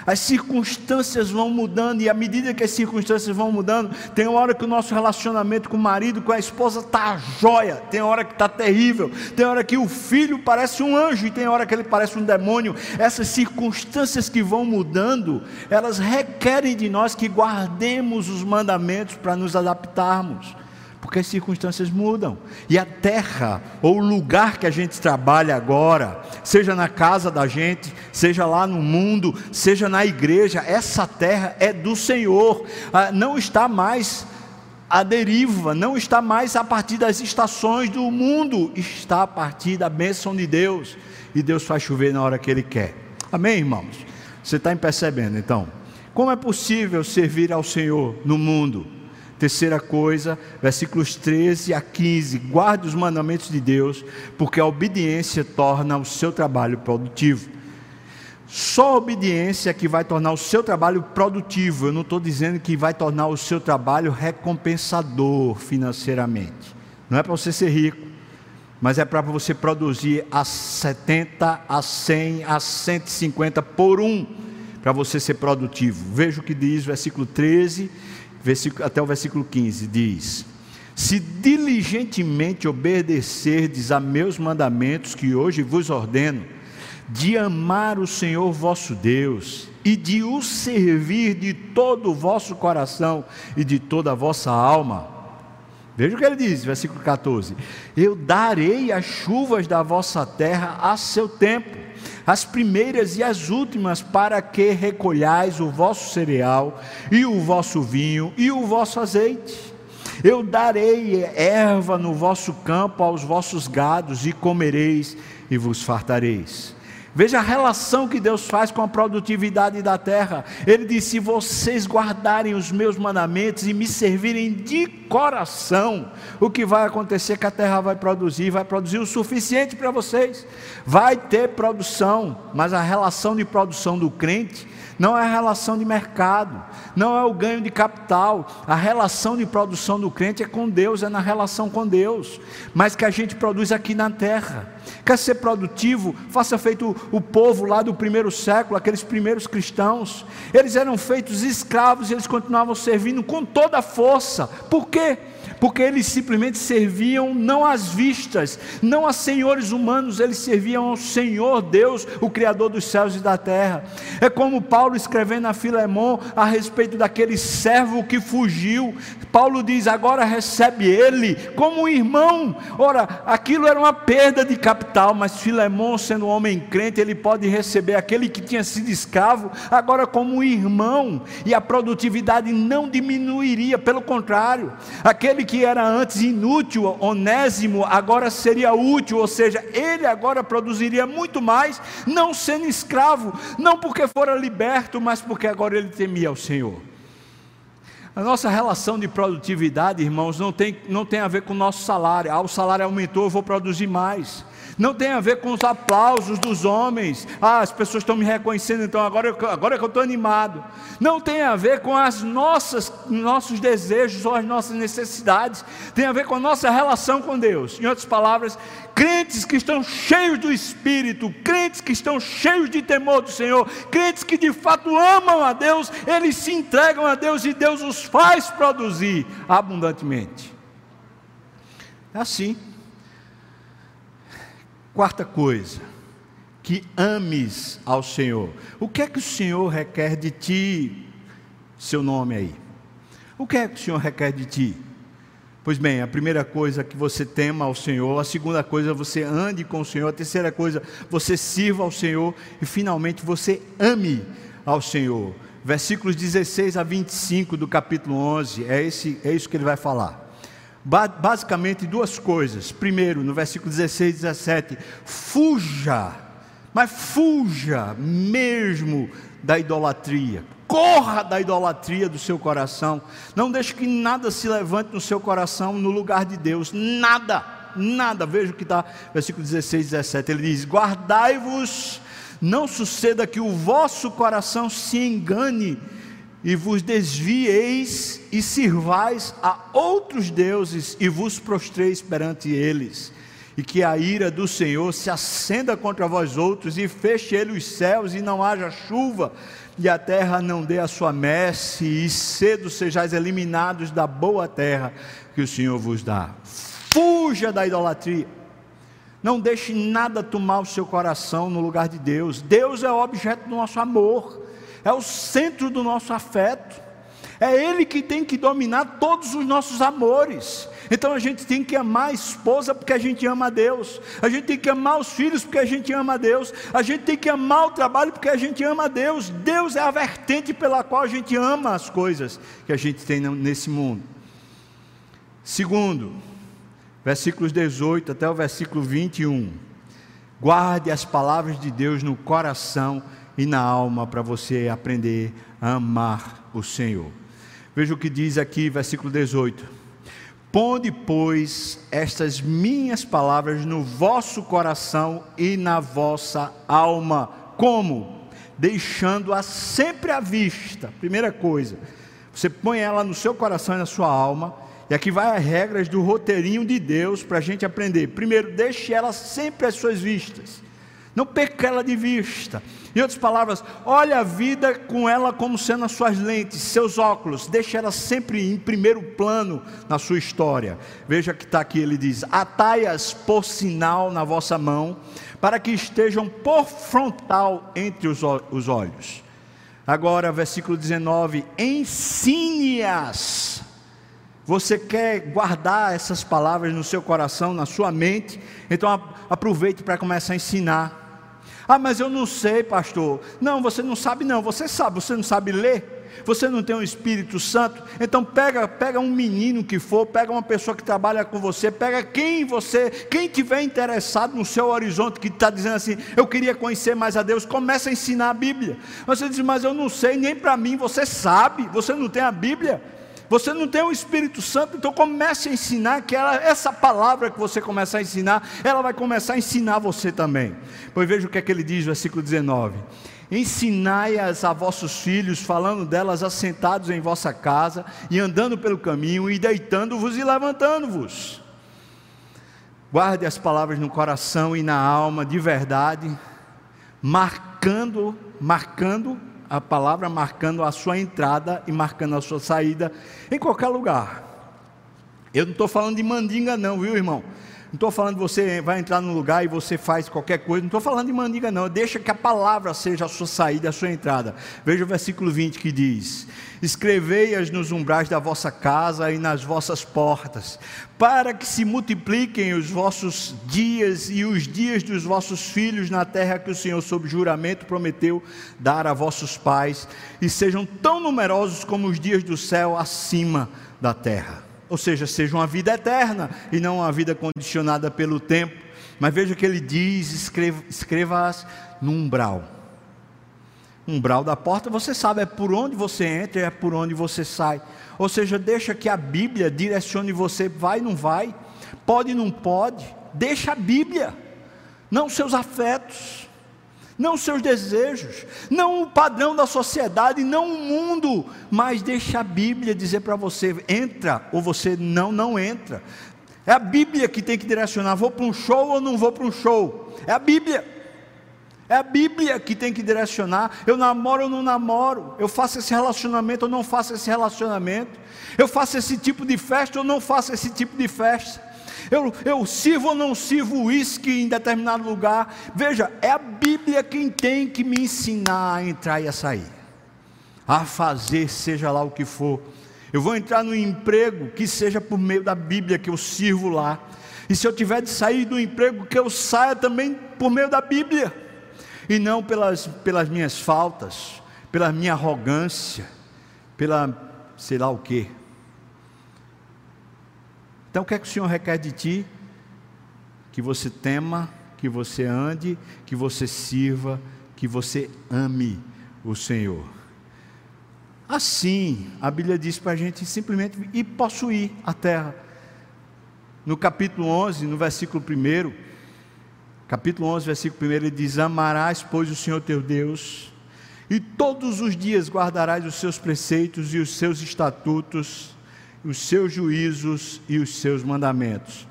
as circunstâncias vão mudando, e à medida que as circunstâncias vão mudando, tem hora que o nosso relacionamento com o marido, com a esposa está jóia, tem hora que está terrível, tem hora que o filho parece um anjo, e tem hora que ele parece um demônio. Essas circunstâncias que vão mudando, elas requerem de nós que guardemos os mandamentos para nos adaptarmos porque as circunstâncias mudam. E a terra, ou o lugar que a gente trabalha agora, seja na casa da gente, seja lá no mundo, seja na igreja, essa terra é do Senhor, ah, não está mais à deriva, não está mais a partir das estações do mundo, está a partir da bênção de Deus, e Deus faz chover na hora que Ele quer. Amém, irmãos? Você está percebendo então? Como é possível servir ao Senhor no mundo? Terceira coisa, versículos 13 a 15: guarde os mandamentos de Deus, porque a obediência torna o seu trabalho produtivo. Só a obediência que vai tornar o seu trabalho produtivo. Eu não estou dizendo que vai tornar o seu trabalho recompensador financeiramente. Não é para você ser rico, mas é para você produzir a 70, a 100, a 150 por um, para você ser produtivo. Veja o que diz o versículo 13 até o versículo 15, diz: Se diligentemente obedecerdes a meus mandamentos que hoje vos ordeno, de amar o Senhor vosso Deus e de o servir de todo o vosso coração e de toda a vossa alma. Veja o que ele diz, versículo 14: Eu darei as chuvas da vossa terra a seu tempo as primeiras e as últimas, para que recolhais o vosso cereal, e o vosso vinho, e o vosso azeite. Eu darei erva no vosso campo aos vossos gados, e comereis e vos fartareis. Veja a relação que Deus faz com a produtividade da terra. Ele diz: se vocês guardarem os meus mandamentos e me servirem de coração, o que vai acontecer é que a terra vai produzir, vai produzir o suficiente para vocês. Vai ter produção, mas a relação de produção do crente não é a relação de mercado, não é o ganho de capital. A relação de produção do crente é com Deus, é na relação com Deus, mas que a gente produz aqui na terra. Quer ser produtivo? Faça feito o povo lá do primeiro século, aqueles primeiros cristãos. Eles eram feitos escravos e eles continuavam servindo com toda a força. Por quê? Porque eles simplesmente serviam não às vistas, não a senhores humanos, eles serviam ao Senhor Deus, o Criador dos céus e da terra. É como Paulo escrevendo a Filemão a respeito daquele servo que fugiu. Paulo diz: agora recebe ele como um irmão. Ora, aquilo era uma perda de capital, mas Filemão, sendo um homem crente, ele pode receber aquele que tinha sido escravo, agora como um irmão, e a produtividade não diminuiria, pelo contrário, aquele que era antes inútil, onésimo, agora seria útil, ou seja, ele agora produziria muito mais, não sendo escravo, não porque fora liberto, mas porque agora ele temia ao Senhor. A nossa relação de produtividade, irmãos, não tem, não tem a ver com o nosso salário. Ah, o salário aumentou, eu vou produzir mais não tem a ver com os aplausos dos homens. Ah, as pessoas estão me reconhecendo, então agora, agora que eu estou animado. Não tem a ver com as nossas nossos desejos ou as nossas necessidades. Tem a ver com a nossa relação com Deus. Em outras palavras, crentes que estão cheios do Espírito, crentes que estão cheios de temor do Senhor, crentes que de fato amam a Deus, eles se entregam a Deus e Deus os faz produzir abundantemente. É assim. Quarta coisa, que ames ao Senhor. O que é que o Senhor requer de ti? Seu nome aí. O que é que o Senhor requer de ti? Pois bem, a primeira coisa que você tema ao Senhor, a segunda coisa você ande com o Senhor, a terceira coisa você sirva ao Senhor e finalmente você ame ao Senhor. Versículos 16 a 25 do capítulo 11, é, esse, é isso que ele vai falar basicamente duas coisas. Primeiro, no versículo 16 e 17, fuja, mas fuja mesmo da idolatria. Corra da idolatria do seu coração. Não deixe que nada se levante no seu coração no lugar de Deus. Nada, nada. Veja o que está, versículo 16 e 17. Ele diz: Guardai-vos não suceda que o vosso coração se engane e vos desvieis e sirvais a outros deuses e vos prostreis perante eles, e que a ira do Senhor se acenda contra vós outros e feche ele os céus e não haja chuva, e a terra não dê a sua messe, e cedo sejais eliminados da boa terra que o Senhor vos dá. Fuja da idolatria. Não deixe nada tomar o seu coração no lugar de Deus. Deus é o objeto do nosso amor é o centro do nosso afeto, é Ele que tem que dominar todos os nossos amores. Então a gente tem que amar a esposa porque a gente ama a Deus, a gente tem que amar os filhos porque a gente ama a Deus, a gente tem que amar o trabalho porque a gente ama a Deus. Deus é a vertente pela qual a gente ama as coisas que a gente tem nesse mundo. Segundo, versículos 18 até o versículo 21. Guarde as palavras de Deus no coração e na alma para você aprender a amar o Senhor. Veja o que diz aqui, versículo 18: Ponde, pois, estas minhas palavras no vosso coração e na vossa alma. Como? Deixando-a sempre à vista. Primeira coisa, você põe ela no seu coração e na sua alma. E aqui vai as regras do roteirinho de Deus para a gente aprender. Primeiro, deixe ela sempre às suas vistas. Não perca ela de vista. Em outras palavras, olhe a vida com ela como sendo as suas lentes, seus óculos, deixe ela sempre em primeiro plano na sua história. Veja que está aqui, ele diz: Atai-as por sinal na vossa mão, para que estejam por frontal entre os, os olhos. Agora, versículo 19: Ensine-as. Você quer guardar essas palavras no seu coração, na sua mente? Então aproveite para começar a ensinar. Ah, mas eu não sei, pastor. Não, você não sabe não. Você sabe, você não sabe ler. Você não tem um Espírito Santo, então pega, pega um menino que for, pega uma pessoa que trabalha com você, pega quem você, quem tiver interessado no seu horizonte, que está dizendo assim, eu queria conhecer mais a Deus, começa a ensinar a Bíblia. Você diz, mas eu não sei, nem para mim, você sabe, você não tem a Bíblia. Você não tem o Espírito Santo, então comece a ensinar que ela, essa palavra que você começar a ensinar, ela vai começar a ensinar você também. Pois veja o que é que ele diz, versículo 19: Ensinai-as a vossos filhos, falando delas assentados em vossa casa, e andando pelo caminho, e deitando-vos e levantando-vos. Guarde as palavras no coração e na alma de verdade, marcando, marcando a palavra marcando a sua entrada e marcando a sua saída em qualquer lugar. Eu não estou falando de mandinga, não, viu, irmão? Não estou falando de você vai entrar num lugar e você faz qualquer coisa. Não estou falando de mandinga, não. Deixa que a palavra seja a sua saída, a sua entrada. Veja o versículo 20 que diz: Escrevei-as nos umbrais da vossa casa e nas vossas portas, para que se multipliquem os vossos dias e os dias dos vossos filhos na terra que o Senhor, sob juramento, prometeu dar a vossos pais, e sejam tão numerosos como os dias do céu acima da terra ou seja, seja uma vida eterna e não uma vida condicionada pelo tempo. Mas veja que ele diz: escreva, escreva-as no umbral. Umbral da porta, você sabe, é por onde você entra e é por onde você sai. Ou seja, deixa que a Bíblia direcione você, vai, não vai, pode, não pode. Deixa a Bíblia, não seus afetos não os seus desejos, não o padrão da sociedade, não o mundo, mas deixa a Bíblia dizer para você: entra ou você não, não entra. É a Bíblia que tem que direcionar: vou para um show ou não vou para um show. É a Bíblia. É a Bíblia que tem que direcionar. Eu namoro ou não namoro. Eu faço esse relacionamento ou não faço esse relacionamento. Eu faço esse tipo de festa ou não faço esse tipo de festa eu, eu sirvo ou não sirvo uísque em determinado lugar. Veja, é a Bíblia quem tem que me ensinar a entrar e a sair, a fazer, seja lá o que for. Eu vou entrar no emprego que seja por meio da Bíblia que eu sirvo lá. E se eu tiver de sair do emprego, que eu saia também por meio da Bíblia, e não pelas, pelas minhas faltas, pela minha arrogância, pela sei lá o que. Então o que é que o Senhor requer de ti? Que você tema, que você ande, que você sirva, que você ame o Senhor. Assim, a Bíblia diz para a gente simplesmente ir possuir a terra. No capítulo 11, no versículo 1, capítulo 11, versículo 1, ele diz: Amarás, pois, o Senhor teu Deus, e todos os dias guardarás os seus preceitos e os seus estatutos, os seus juízos e os seus mandamentos.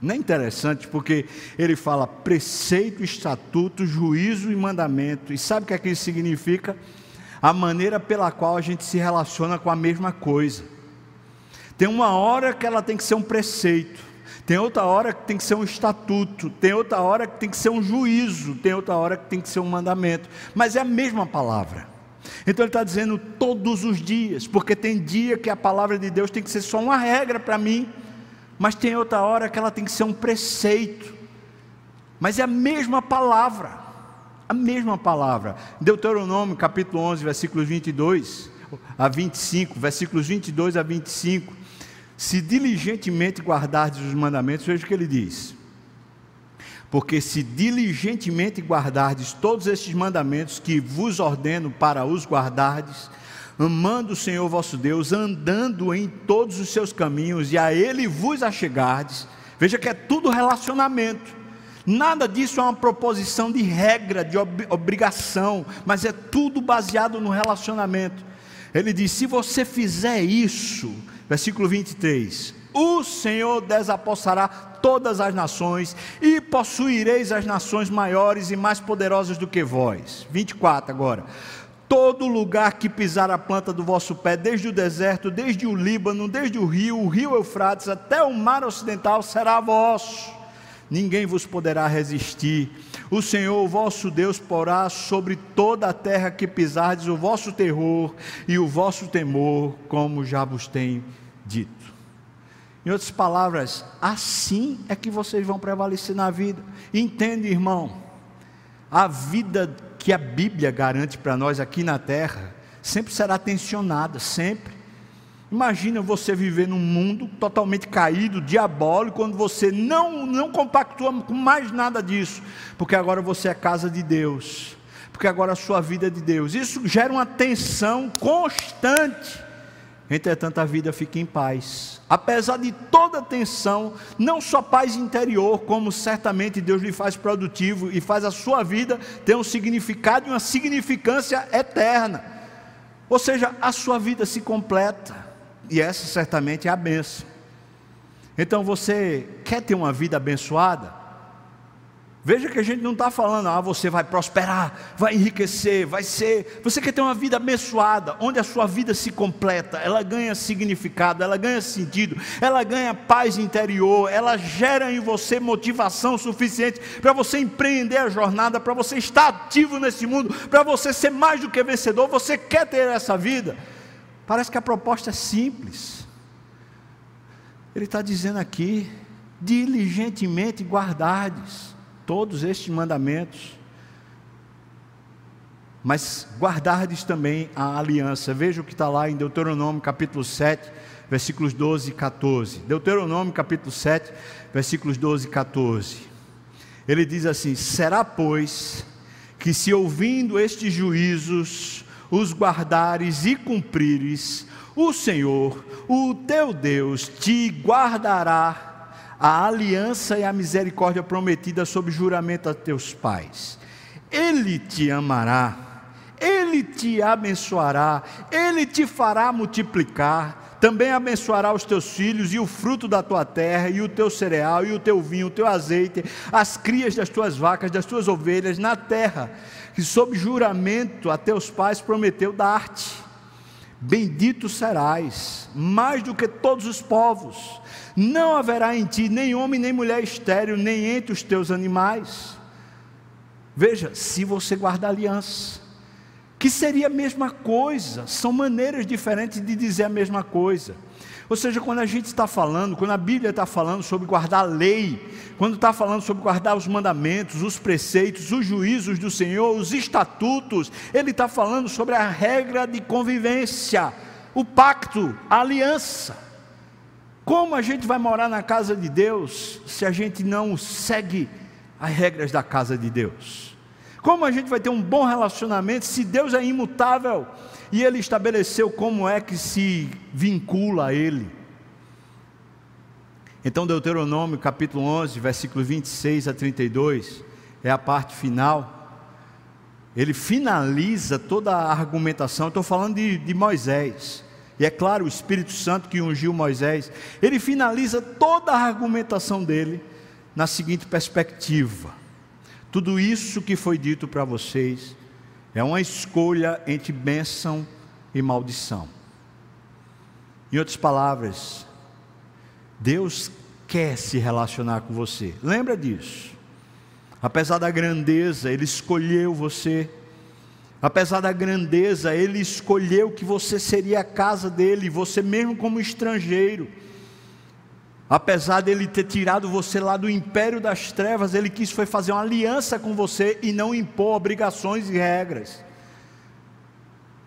Não é interessante porque ele fala preceito, estatuto, juízo e mandamento. E sabe o que, é que isso significa? A maneira pela qual a gente se relaciona com a mesma coisa. Tem uma hora que ela tem que ser um preceito, tem outra hora que tem que ser um estatuto, tem outra hora que tem que ser um juízo, tem outra hora que tem que ser um mandamento, mas é a mesma palavra. Então ele está dizendo todos os dias, porque tem dia que a palavra de Deus tem que ser só uma regra para mim, mas tem outra hora que ela tem que ser um preceito. Mas é a mesma palavra, a mesma palavra. Deuteronômio capítulo 11, versículos 22 a 25, versículos 22 a 25. Se diligentemente guardardes os mandamentos, veja o que ele diz. Porque se diligentemente guardardes todos estes mandamentos que vos ordeno para os guardardes, amando o Senhor vosso Deus, andando em todos os seus caminhos e a Ele vos achegardes. Veja que é tudo relacionamento. Nada disso é uma proposição de regra, de ob obrigação, mas é tudo baseado no relacionamento. Ele diz: se você fizer isso, versículo 23, o Senhor desapossará todas as nações e possuireis as nações maiores e mais poderosas do que vós. 24 agora todo lugar que pisar a planta do vosso pé, desde o deserto, desde o Líbano, desde o rio, o rio Eufrates, até o mar ocidental, será vosso. Ninguém vos poderá resistir. O Senhor, o vosso Deus, porá sobre toda a terra que pisardes o vosso terror e o vosso temor, como já vos tenho dito. Em outras palavras, assim é que vocês vão prevalecer na vida. Entende, irmão? A vida que a Bíblia garante para nós aqui na terra sempre será tensionada, sempre. Imagina você viver num mundo totalmente caído, diabólico, quando você não, não compactua com mais nada disso, porque agora você é casa de Deus, porque agora a sua vida é de Deus. Isso gera uma tensão constante. Entretanto, a vida fica em paz. Apesar de toda a tensão, não só paz interior, como certamente Deus lhe faz produtivo e faz a sua vida ter um significado e uma significância eterna. Ou seja, a sua vida se completa. E essa certamente é a benção. Então você quer ter uma vida abençoada? Veja que a gente não está falando, ah, você vai prosperar, vai enriquecer, vai ser. Você quer ter uma vida abençoada, onde a sua vida se completa, ela ganha significado, ela ganha sentido, ela ganha paz interior, ela gera em você motivação suficiente para você empreender a jornada, para você estar ativo nesse mundo, para você ser mais do que vencedor. Você quer ter essa vida? Parece que a proposta é simples. Ele está dizendo aqui: diligentemente guardardes todos estes mandamentos, mas guardardes também a aliança. Veja o que está lá em Deuteronômio capítulo 7, versículos 12 e 14. Deuteronômio capítulo 7, versículos 12 e 14. Ele diz assim: Será, pois, que se ouvindo estes juízos, os guardares e cumprires, o Senhor, o teu Deus, te guardará a aliança e a misericórdia prometida sob juramento a teus pais. Ele te amará, ele te abençoará, ele te fará multiplicar, também abençoará os teus filhos e o fruto da tua terra, e o teu cereal, e o teu vinho, o teu azeite, as crias das tuas vacas, das tuas ovelhas, na terra, que sob juramento a teus pais prometeu dar-te. Bendito serás, mais do que todos os povos, não haverá em ti nem homem nem mulher estéril, nem entre os teus animais. Veja, se você guarda aliança, que seria a mesma coisa, são maneiras diferentes de dizer a mesma coisa. Ou seja, quando a gente está falando, quando a Bíblia está falando sobre guardar a lei, quando está falando sobre guardar os mandamentos, os preceitos, os juízos do Senhor, os estatutos, ele está falando sobre a regra de convivência, o pacto, a aliança. Como a gente vai morar na casa de Deus se a gente não segue as regras da casa de Deus? Como a gente vai ter um bom relacionamento se Deus é imutável e Ele estabeleceu como é que se vincula a Ele? Então, Deuteronômio capítulo 11, versículo 26 a 32, é a parte final. Ele finaliza toda a argumentação. Estou falando de, de Moisés. E é claro, o Espírito Santo que ungiu Moisés. Ele finaliza toda a argumentação dele na seguinte perspectiva: tudo isso que foi dito para vocês é uma escolha entre bênção e maldição. Em outras palavras, Deus quer se relacionar com você. Lembra disso. Apesar da grandeza, Ele escolheu você. Apesar da grandeza, Ele escolheu que você seria a casa dele, você mesmo como estrangeiro. Apesar dele ter tirado você lá do império das trevas, ele quis foi fazer uma aliança com você e não impor obrigações e regras.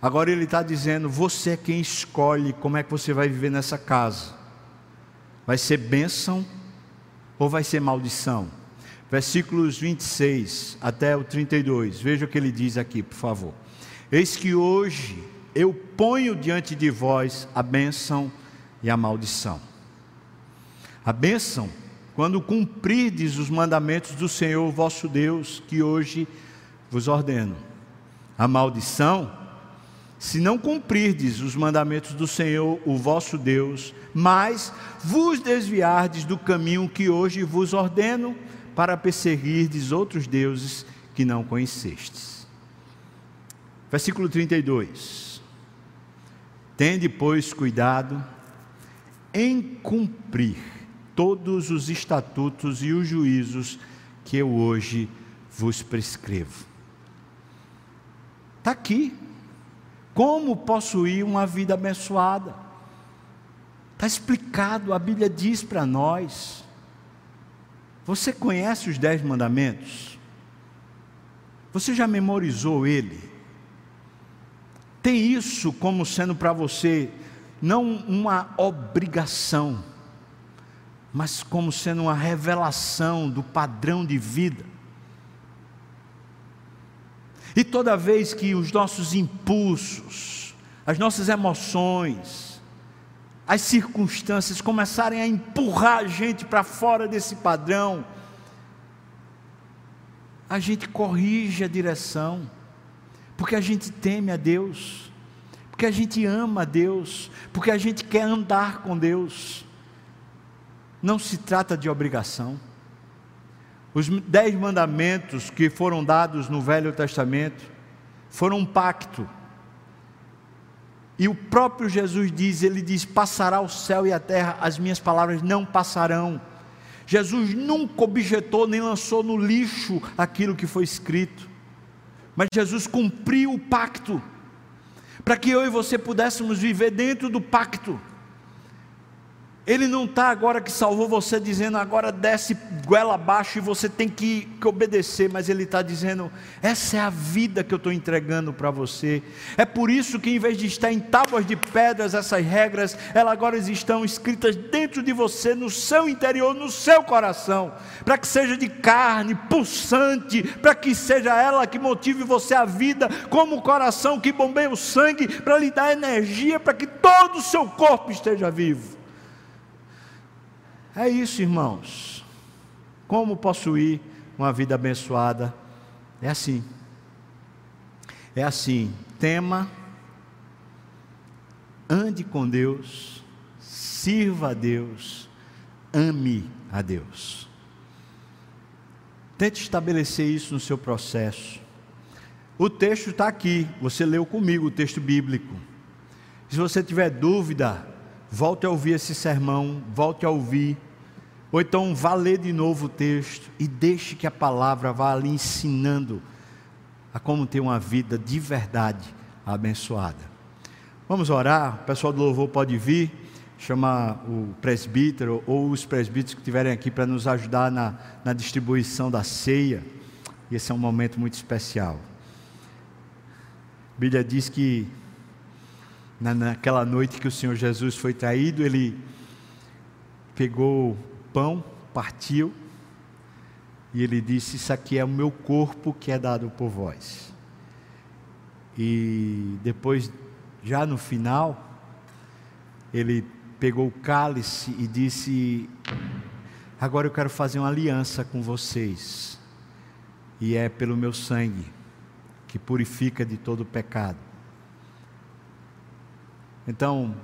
Agora ele está dizendo: você é quem escolhe como é que você vai viver nessa casa. Vai ser bênção ou vai ser maldição? Versículos 26 até o 32, veja o que ele diz aqui, por favor. Eis que hoje eu ponho diante de vós a bênção e a maldição. A bênção, quando cumprirdes os mandamentos do Senhor vosso Deus, que hoje vos ordeno. A maldição, se não cumprirdes os mandamentos do Senhor, o vosso Deus, mas vos desviardes do caminho que hoje vos ordeno, para perseguirdes outros deuses que não conhecestes. Versículo 32. Tende, pois, cuidado em cumprir todos os estatutos e os juízos que eu hoje vos prescrevo. Está aqui, como possuir uma vida abençoada? Está explicado, a Bíblia diz para nós. Você conhece os dez mandamentos? Você já memorizou ele? Tem isso como sendo para você não uma obrigação, mas como sendo uma revelação do padrão de vida. E toda vez que os nossos impulsos, as nossas emoções, as circunstâncias começarem a empurrar a gente para fora desse padrão, a gente corrige a direção, porque a gente teme a Deus, porque a gente ama a Deus, porque a gente quer andar com Deus. Não se trata de obrigação. Os dez mandamentos que foram dados no Velho Testamento foram um pacto. E o próprio Jesus diz: Ele diz, passará o céu e a terra, as minhas palavras não passarão. Jesus nunca objetou nem lançou no lixo aquilo que foi escrito, mas Jesus cumpriu o pacto, para que eu e você pudéssemos viver dentro do pacto. Ele não está agora que salvou você dizendo agora desce goela abaixo e você tem que, que obedecer, mas Ele está dizendo essa é a vida que eu estou entregando para você. É por isso que em vez de estar em tábuas de pedras essas regras, elas agora estão escritas dentro de você, no seu interior, no seu coração, para que seja de carne, pulsante, para que seja ela que motive você a vida, como o coração que bombeia o sangue para lhe dar energia para que todo o seu corpo esteja vivo. É isso, irmãos. Como possuir uma vida abençoada? É assim. É assim. Tema, ande com Deus, sirva a Deus, ame a Deus. Tente estabelecer isso no seu processo. O texto está aqui, você leu comigo o texto bíblico. Se você tiver dúvida, volte a ouvir esse sermão, volte a ouvir, ou então vá ler de novo o texto e deixe que a palavra vá ali ensinando a como ter uma vida de verdade abençoada. Vamos orar, o pessoal do louvor pode vir, chamar o presbítero ou os presbíteros que estiverem aqui para nos ajudar na, na distribuição da ceia. Esse é um momento muito especial. A Bíblia diz que na, naquela noite que o Senhor Jesus foi traído, ele pegou o pão, partiu, e ele disse: Isso aqui é o meu corpo que é dado por vós. E depois, já no final, ele pegou o cálice e disse: Agora eu quero fazer uma aliança com vocês, e é pelo meu sangue, que purifica de todo pecado. Então,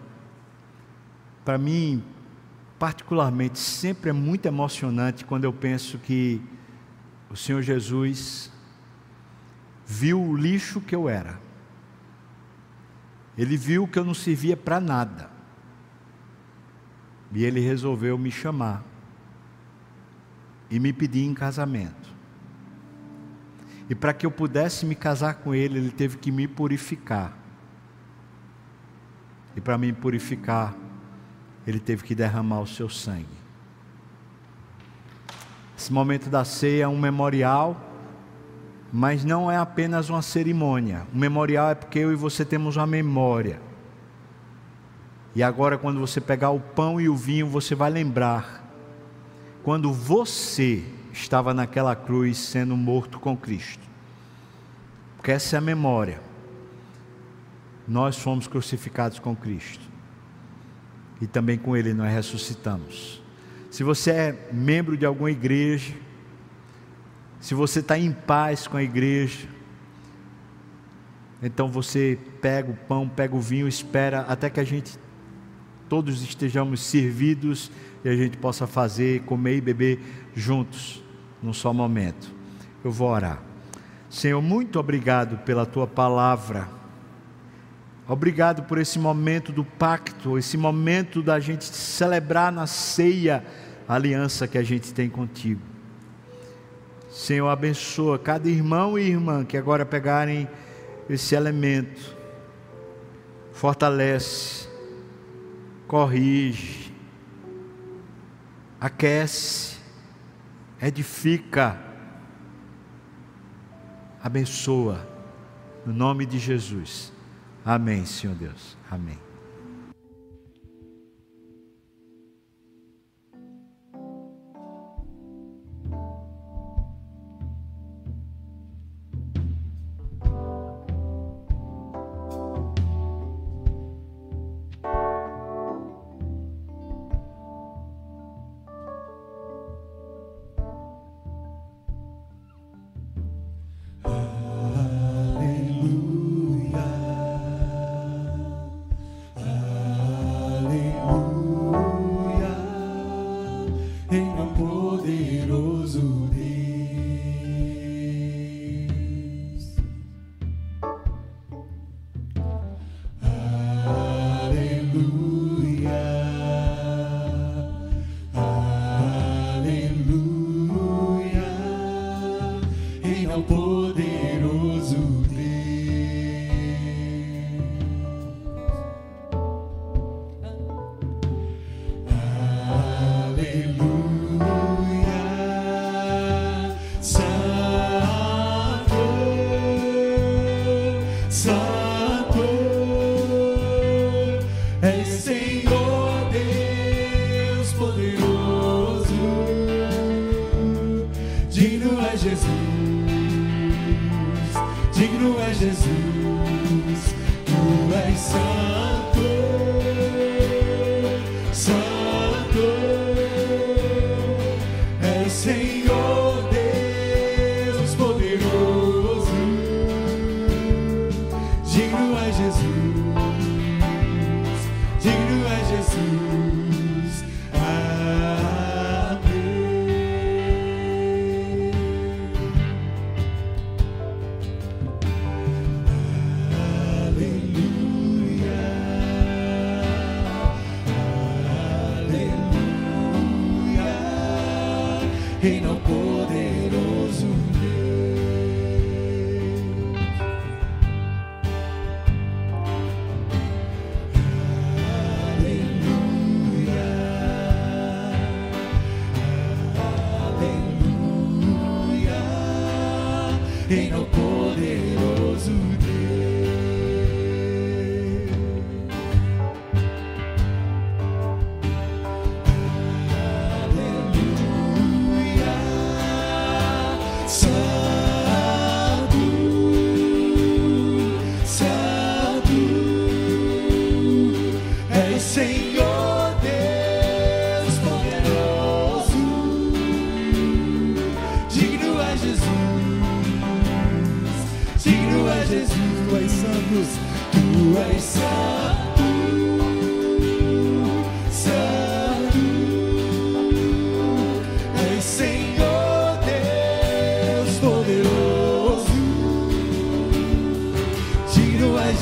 para mim, particularmente, sempre é muito emocionante quando eu penso que o Senhor Jesus viu o lixo que eu era. Ele viu que eu não servia para nada. E ele resolveu me chamar e me pedir em casamento. E para que eu pudesse me casar com ele, ele teve que me purificar. E para me purificar, ele teve que derramar o seu sangue. Esse momento da ceia é um memorial, mas não é apenas uma cerimônia. O memorial é porque eu e você temos uma memória. E agora, quando você pegar o pão e o vinho, você vai lembrar quando você estava naquela cruz sendo morto com Cristo. Porque essa é a memória. Nós fomos crucificados com Cristo. E também com Ele nós ressuscitamos. Se você é membro de alguma igreja, se você está em paz com a igreja, então você pega o pão, pega o vinho, espera até que a gente todos estejamos servidos e a gente possa fazer, comer e beber juntos, num só momento. Eu vou orar. Senhor, muito obrigado pela tua palavra. Obrigado por esse momento do pacto, esse momento da gente celebrar na ceia a aliança que a gente tem contigo. Senhor, abençoa cada irmão e irmã que agora pegarem esse elemento, fortalece, corrige, aquece, edifica, abençoa, no nome de Jesus. Amém, Senhor Deus. Amém.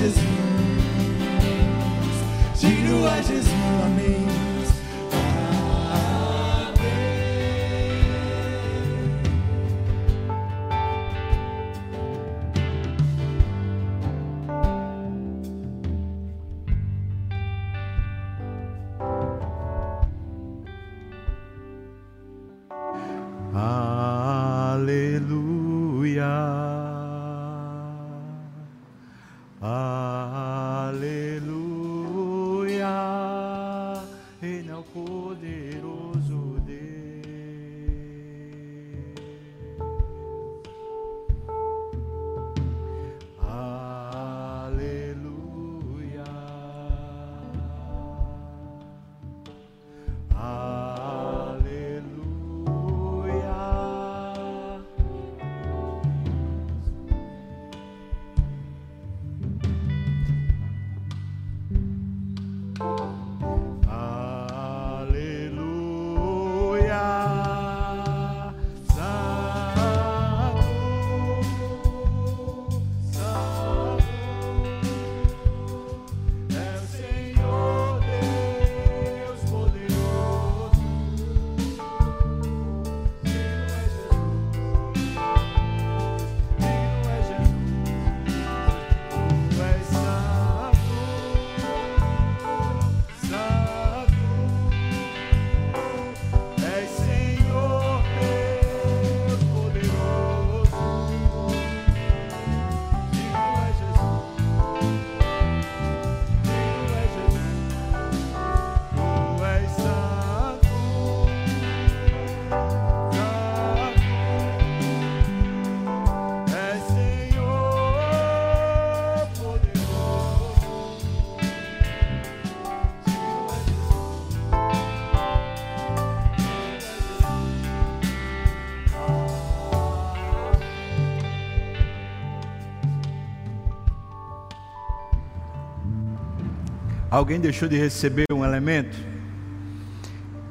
is Alguém deixou de receber um elemento?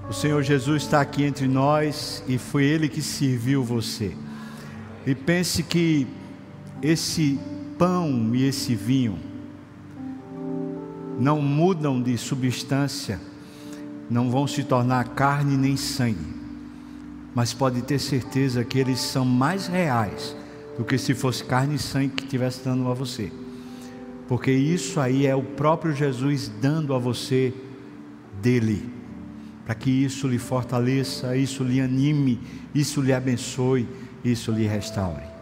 O Senhor Jesus está aqui entre nós e foi Ele que serviu você. E pense que esse pão e esse vinho não mudam de substância, não vão se tornar carne nem sangue, mas pode ter certeza que eles são mais reais do que se fosse carne e sangue que estivesse dando a você porque isso aí é o próprio Jesus dando a você dele, para que isso lhe fortaleça, isso lhe anime, isso lhe abençoe, isso lhe restaure.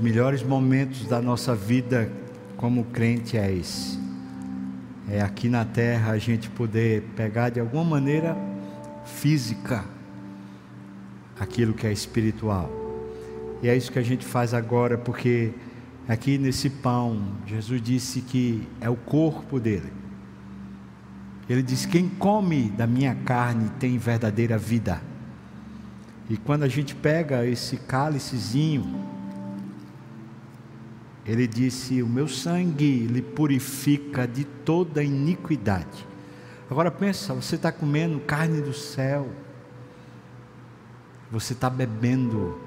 Melhores momentos da nossa vida como crente é esse. É aqui na terra a gente poder pegar de alguma maneira física aquilo que é espiritual. E é isso que a gente faz agora, porque aqui nesse pão, Jesus disse que é o corpo dele. Ele diz: Quem come da minha carne tem verdadeira vida. E quando a gente pega esse cálicezinho, ele disse: O meu sangue lhe purifica de toda iniquidade. Agora pensa, você está comendo carne do céu, você está bebendo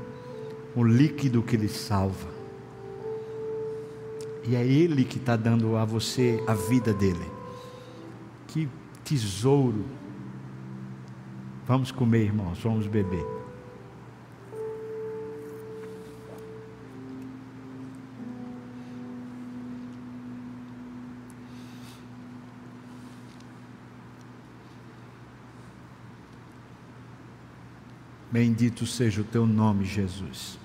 o líquido que lhe salva, e é Ele que está dando a você a vida dele. Que tesouro! Vamos comer, irmãos, vamos beber. Bendito seja o teu nome, Jesus.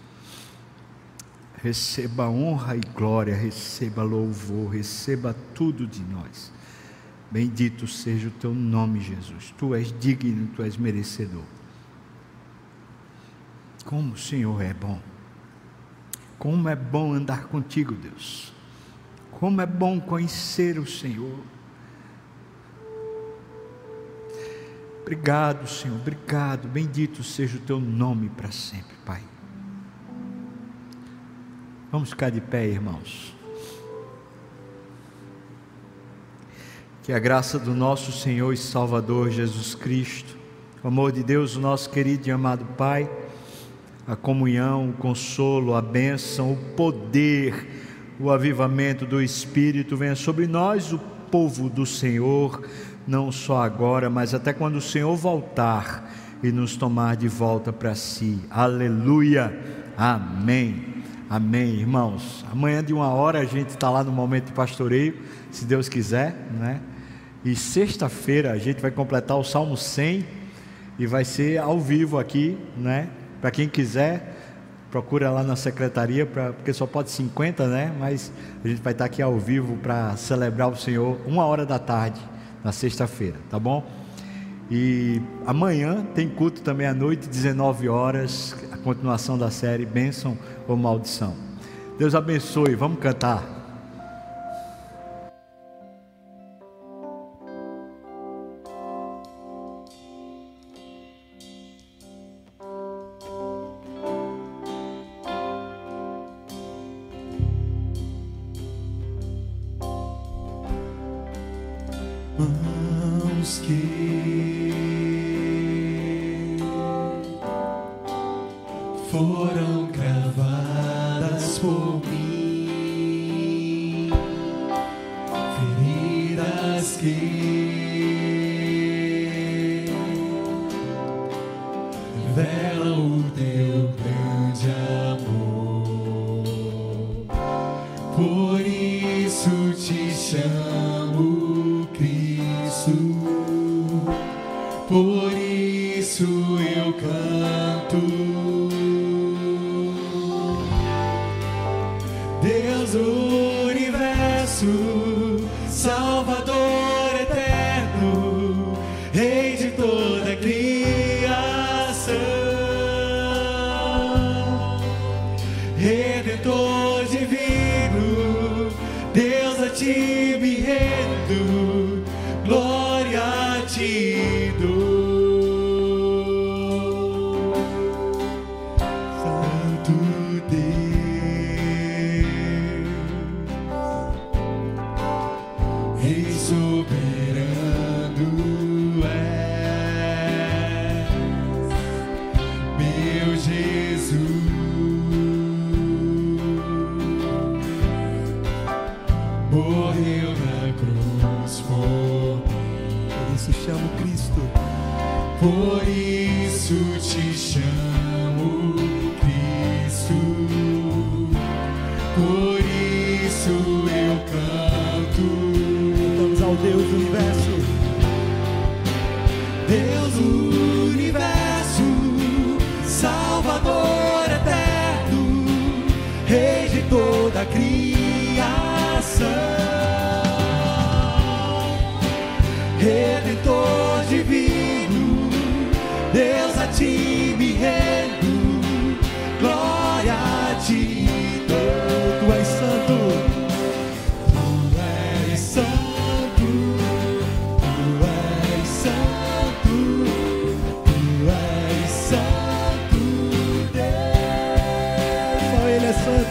Receba honra e glória, receba louvor, receba tudo de nós. Bendito seja o teu nome, Jesus. Tu és digno, tu és merecedor. Como o Senhor é bom. Como é bom andar contigo, Deus. Como é bom conhecer o Senhor. Obrigado, Senhor, obrigado. Bendito seja o teu nome para sempre, Pai. Vamos ficar de pé, irmãos. Que a graça do nosso Senhor e Salvador Jesus Cristo, o amor de Deus, o nosso querido e amado Pai, a comunhão, o consolo, a bênção, o poder, o avivamento do Espírito venha sobre nós, o povo do Senhor, não só agora, mas até quando o Senhor voltar e nos tomar de volta para si. Aleluia. Amém. Amém, irmãos. Amanhã de uma hora a gente está lá no momento de pastoreio, se Deus quiser, né? E sexta-feira a gente vai completar o Salmo 100 e vai ser ao vivo aqui, né? Para quem quiser, procura lá na secretaria, pra, porque só pode 50, né? Mas a gente vai estar aqui ao vivo para celebrar o Senhor, uma hora da tarde, na sexta-feira, tá bom? E amanhã tem culto também à noite, 19 horas, a continuação da série Bênção ou maldição. Deus abençoe, vamos cantar.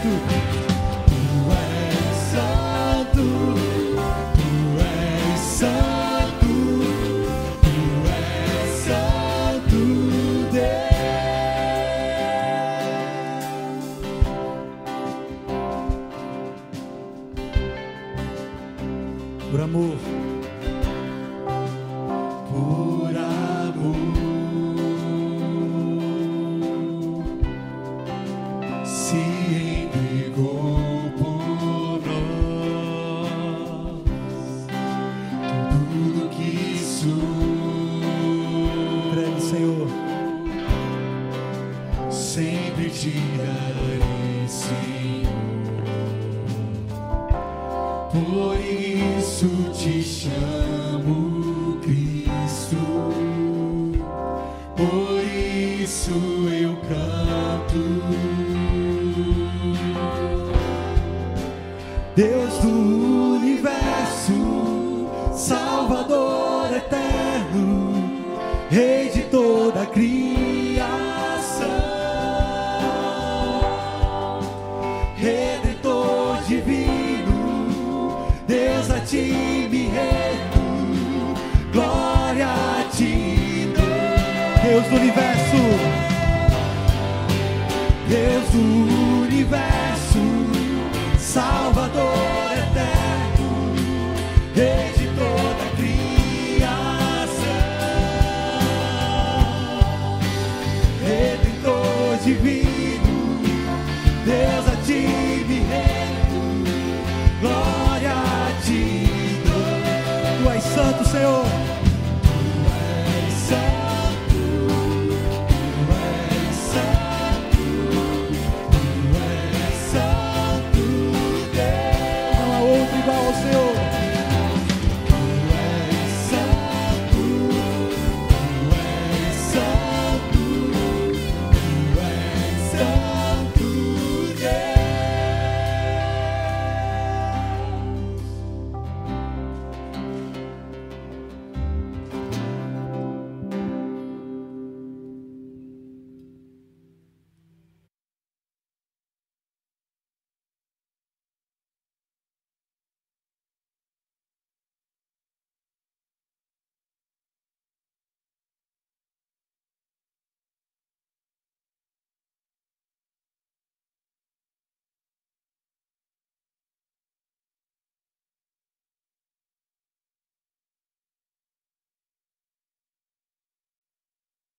对。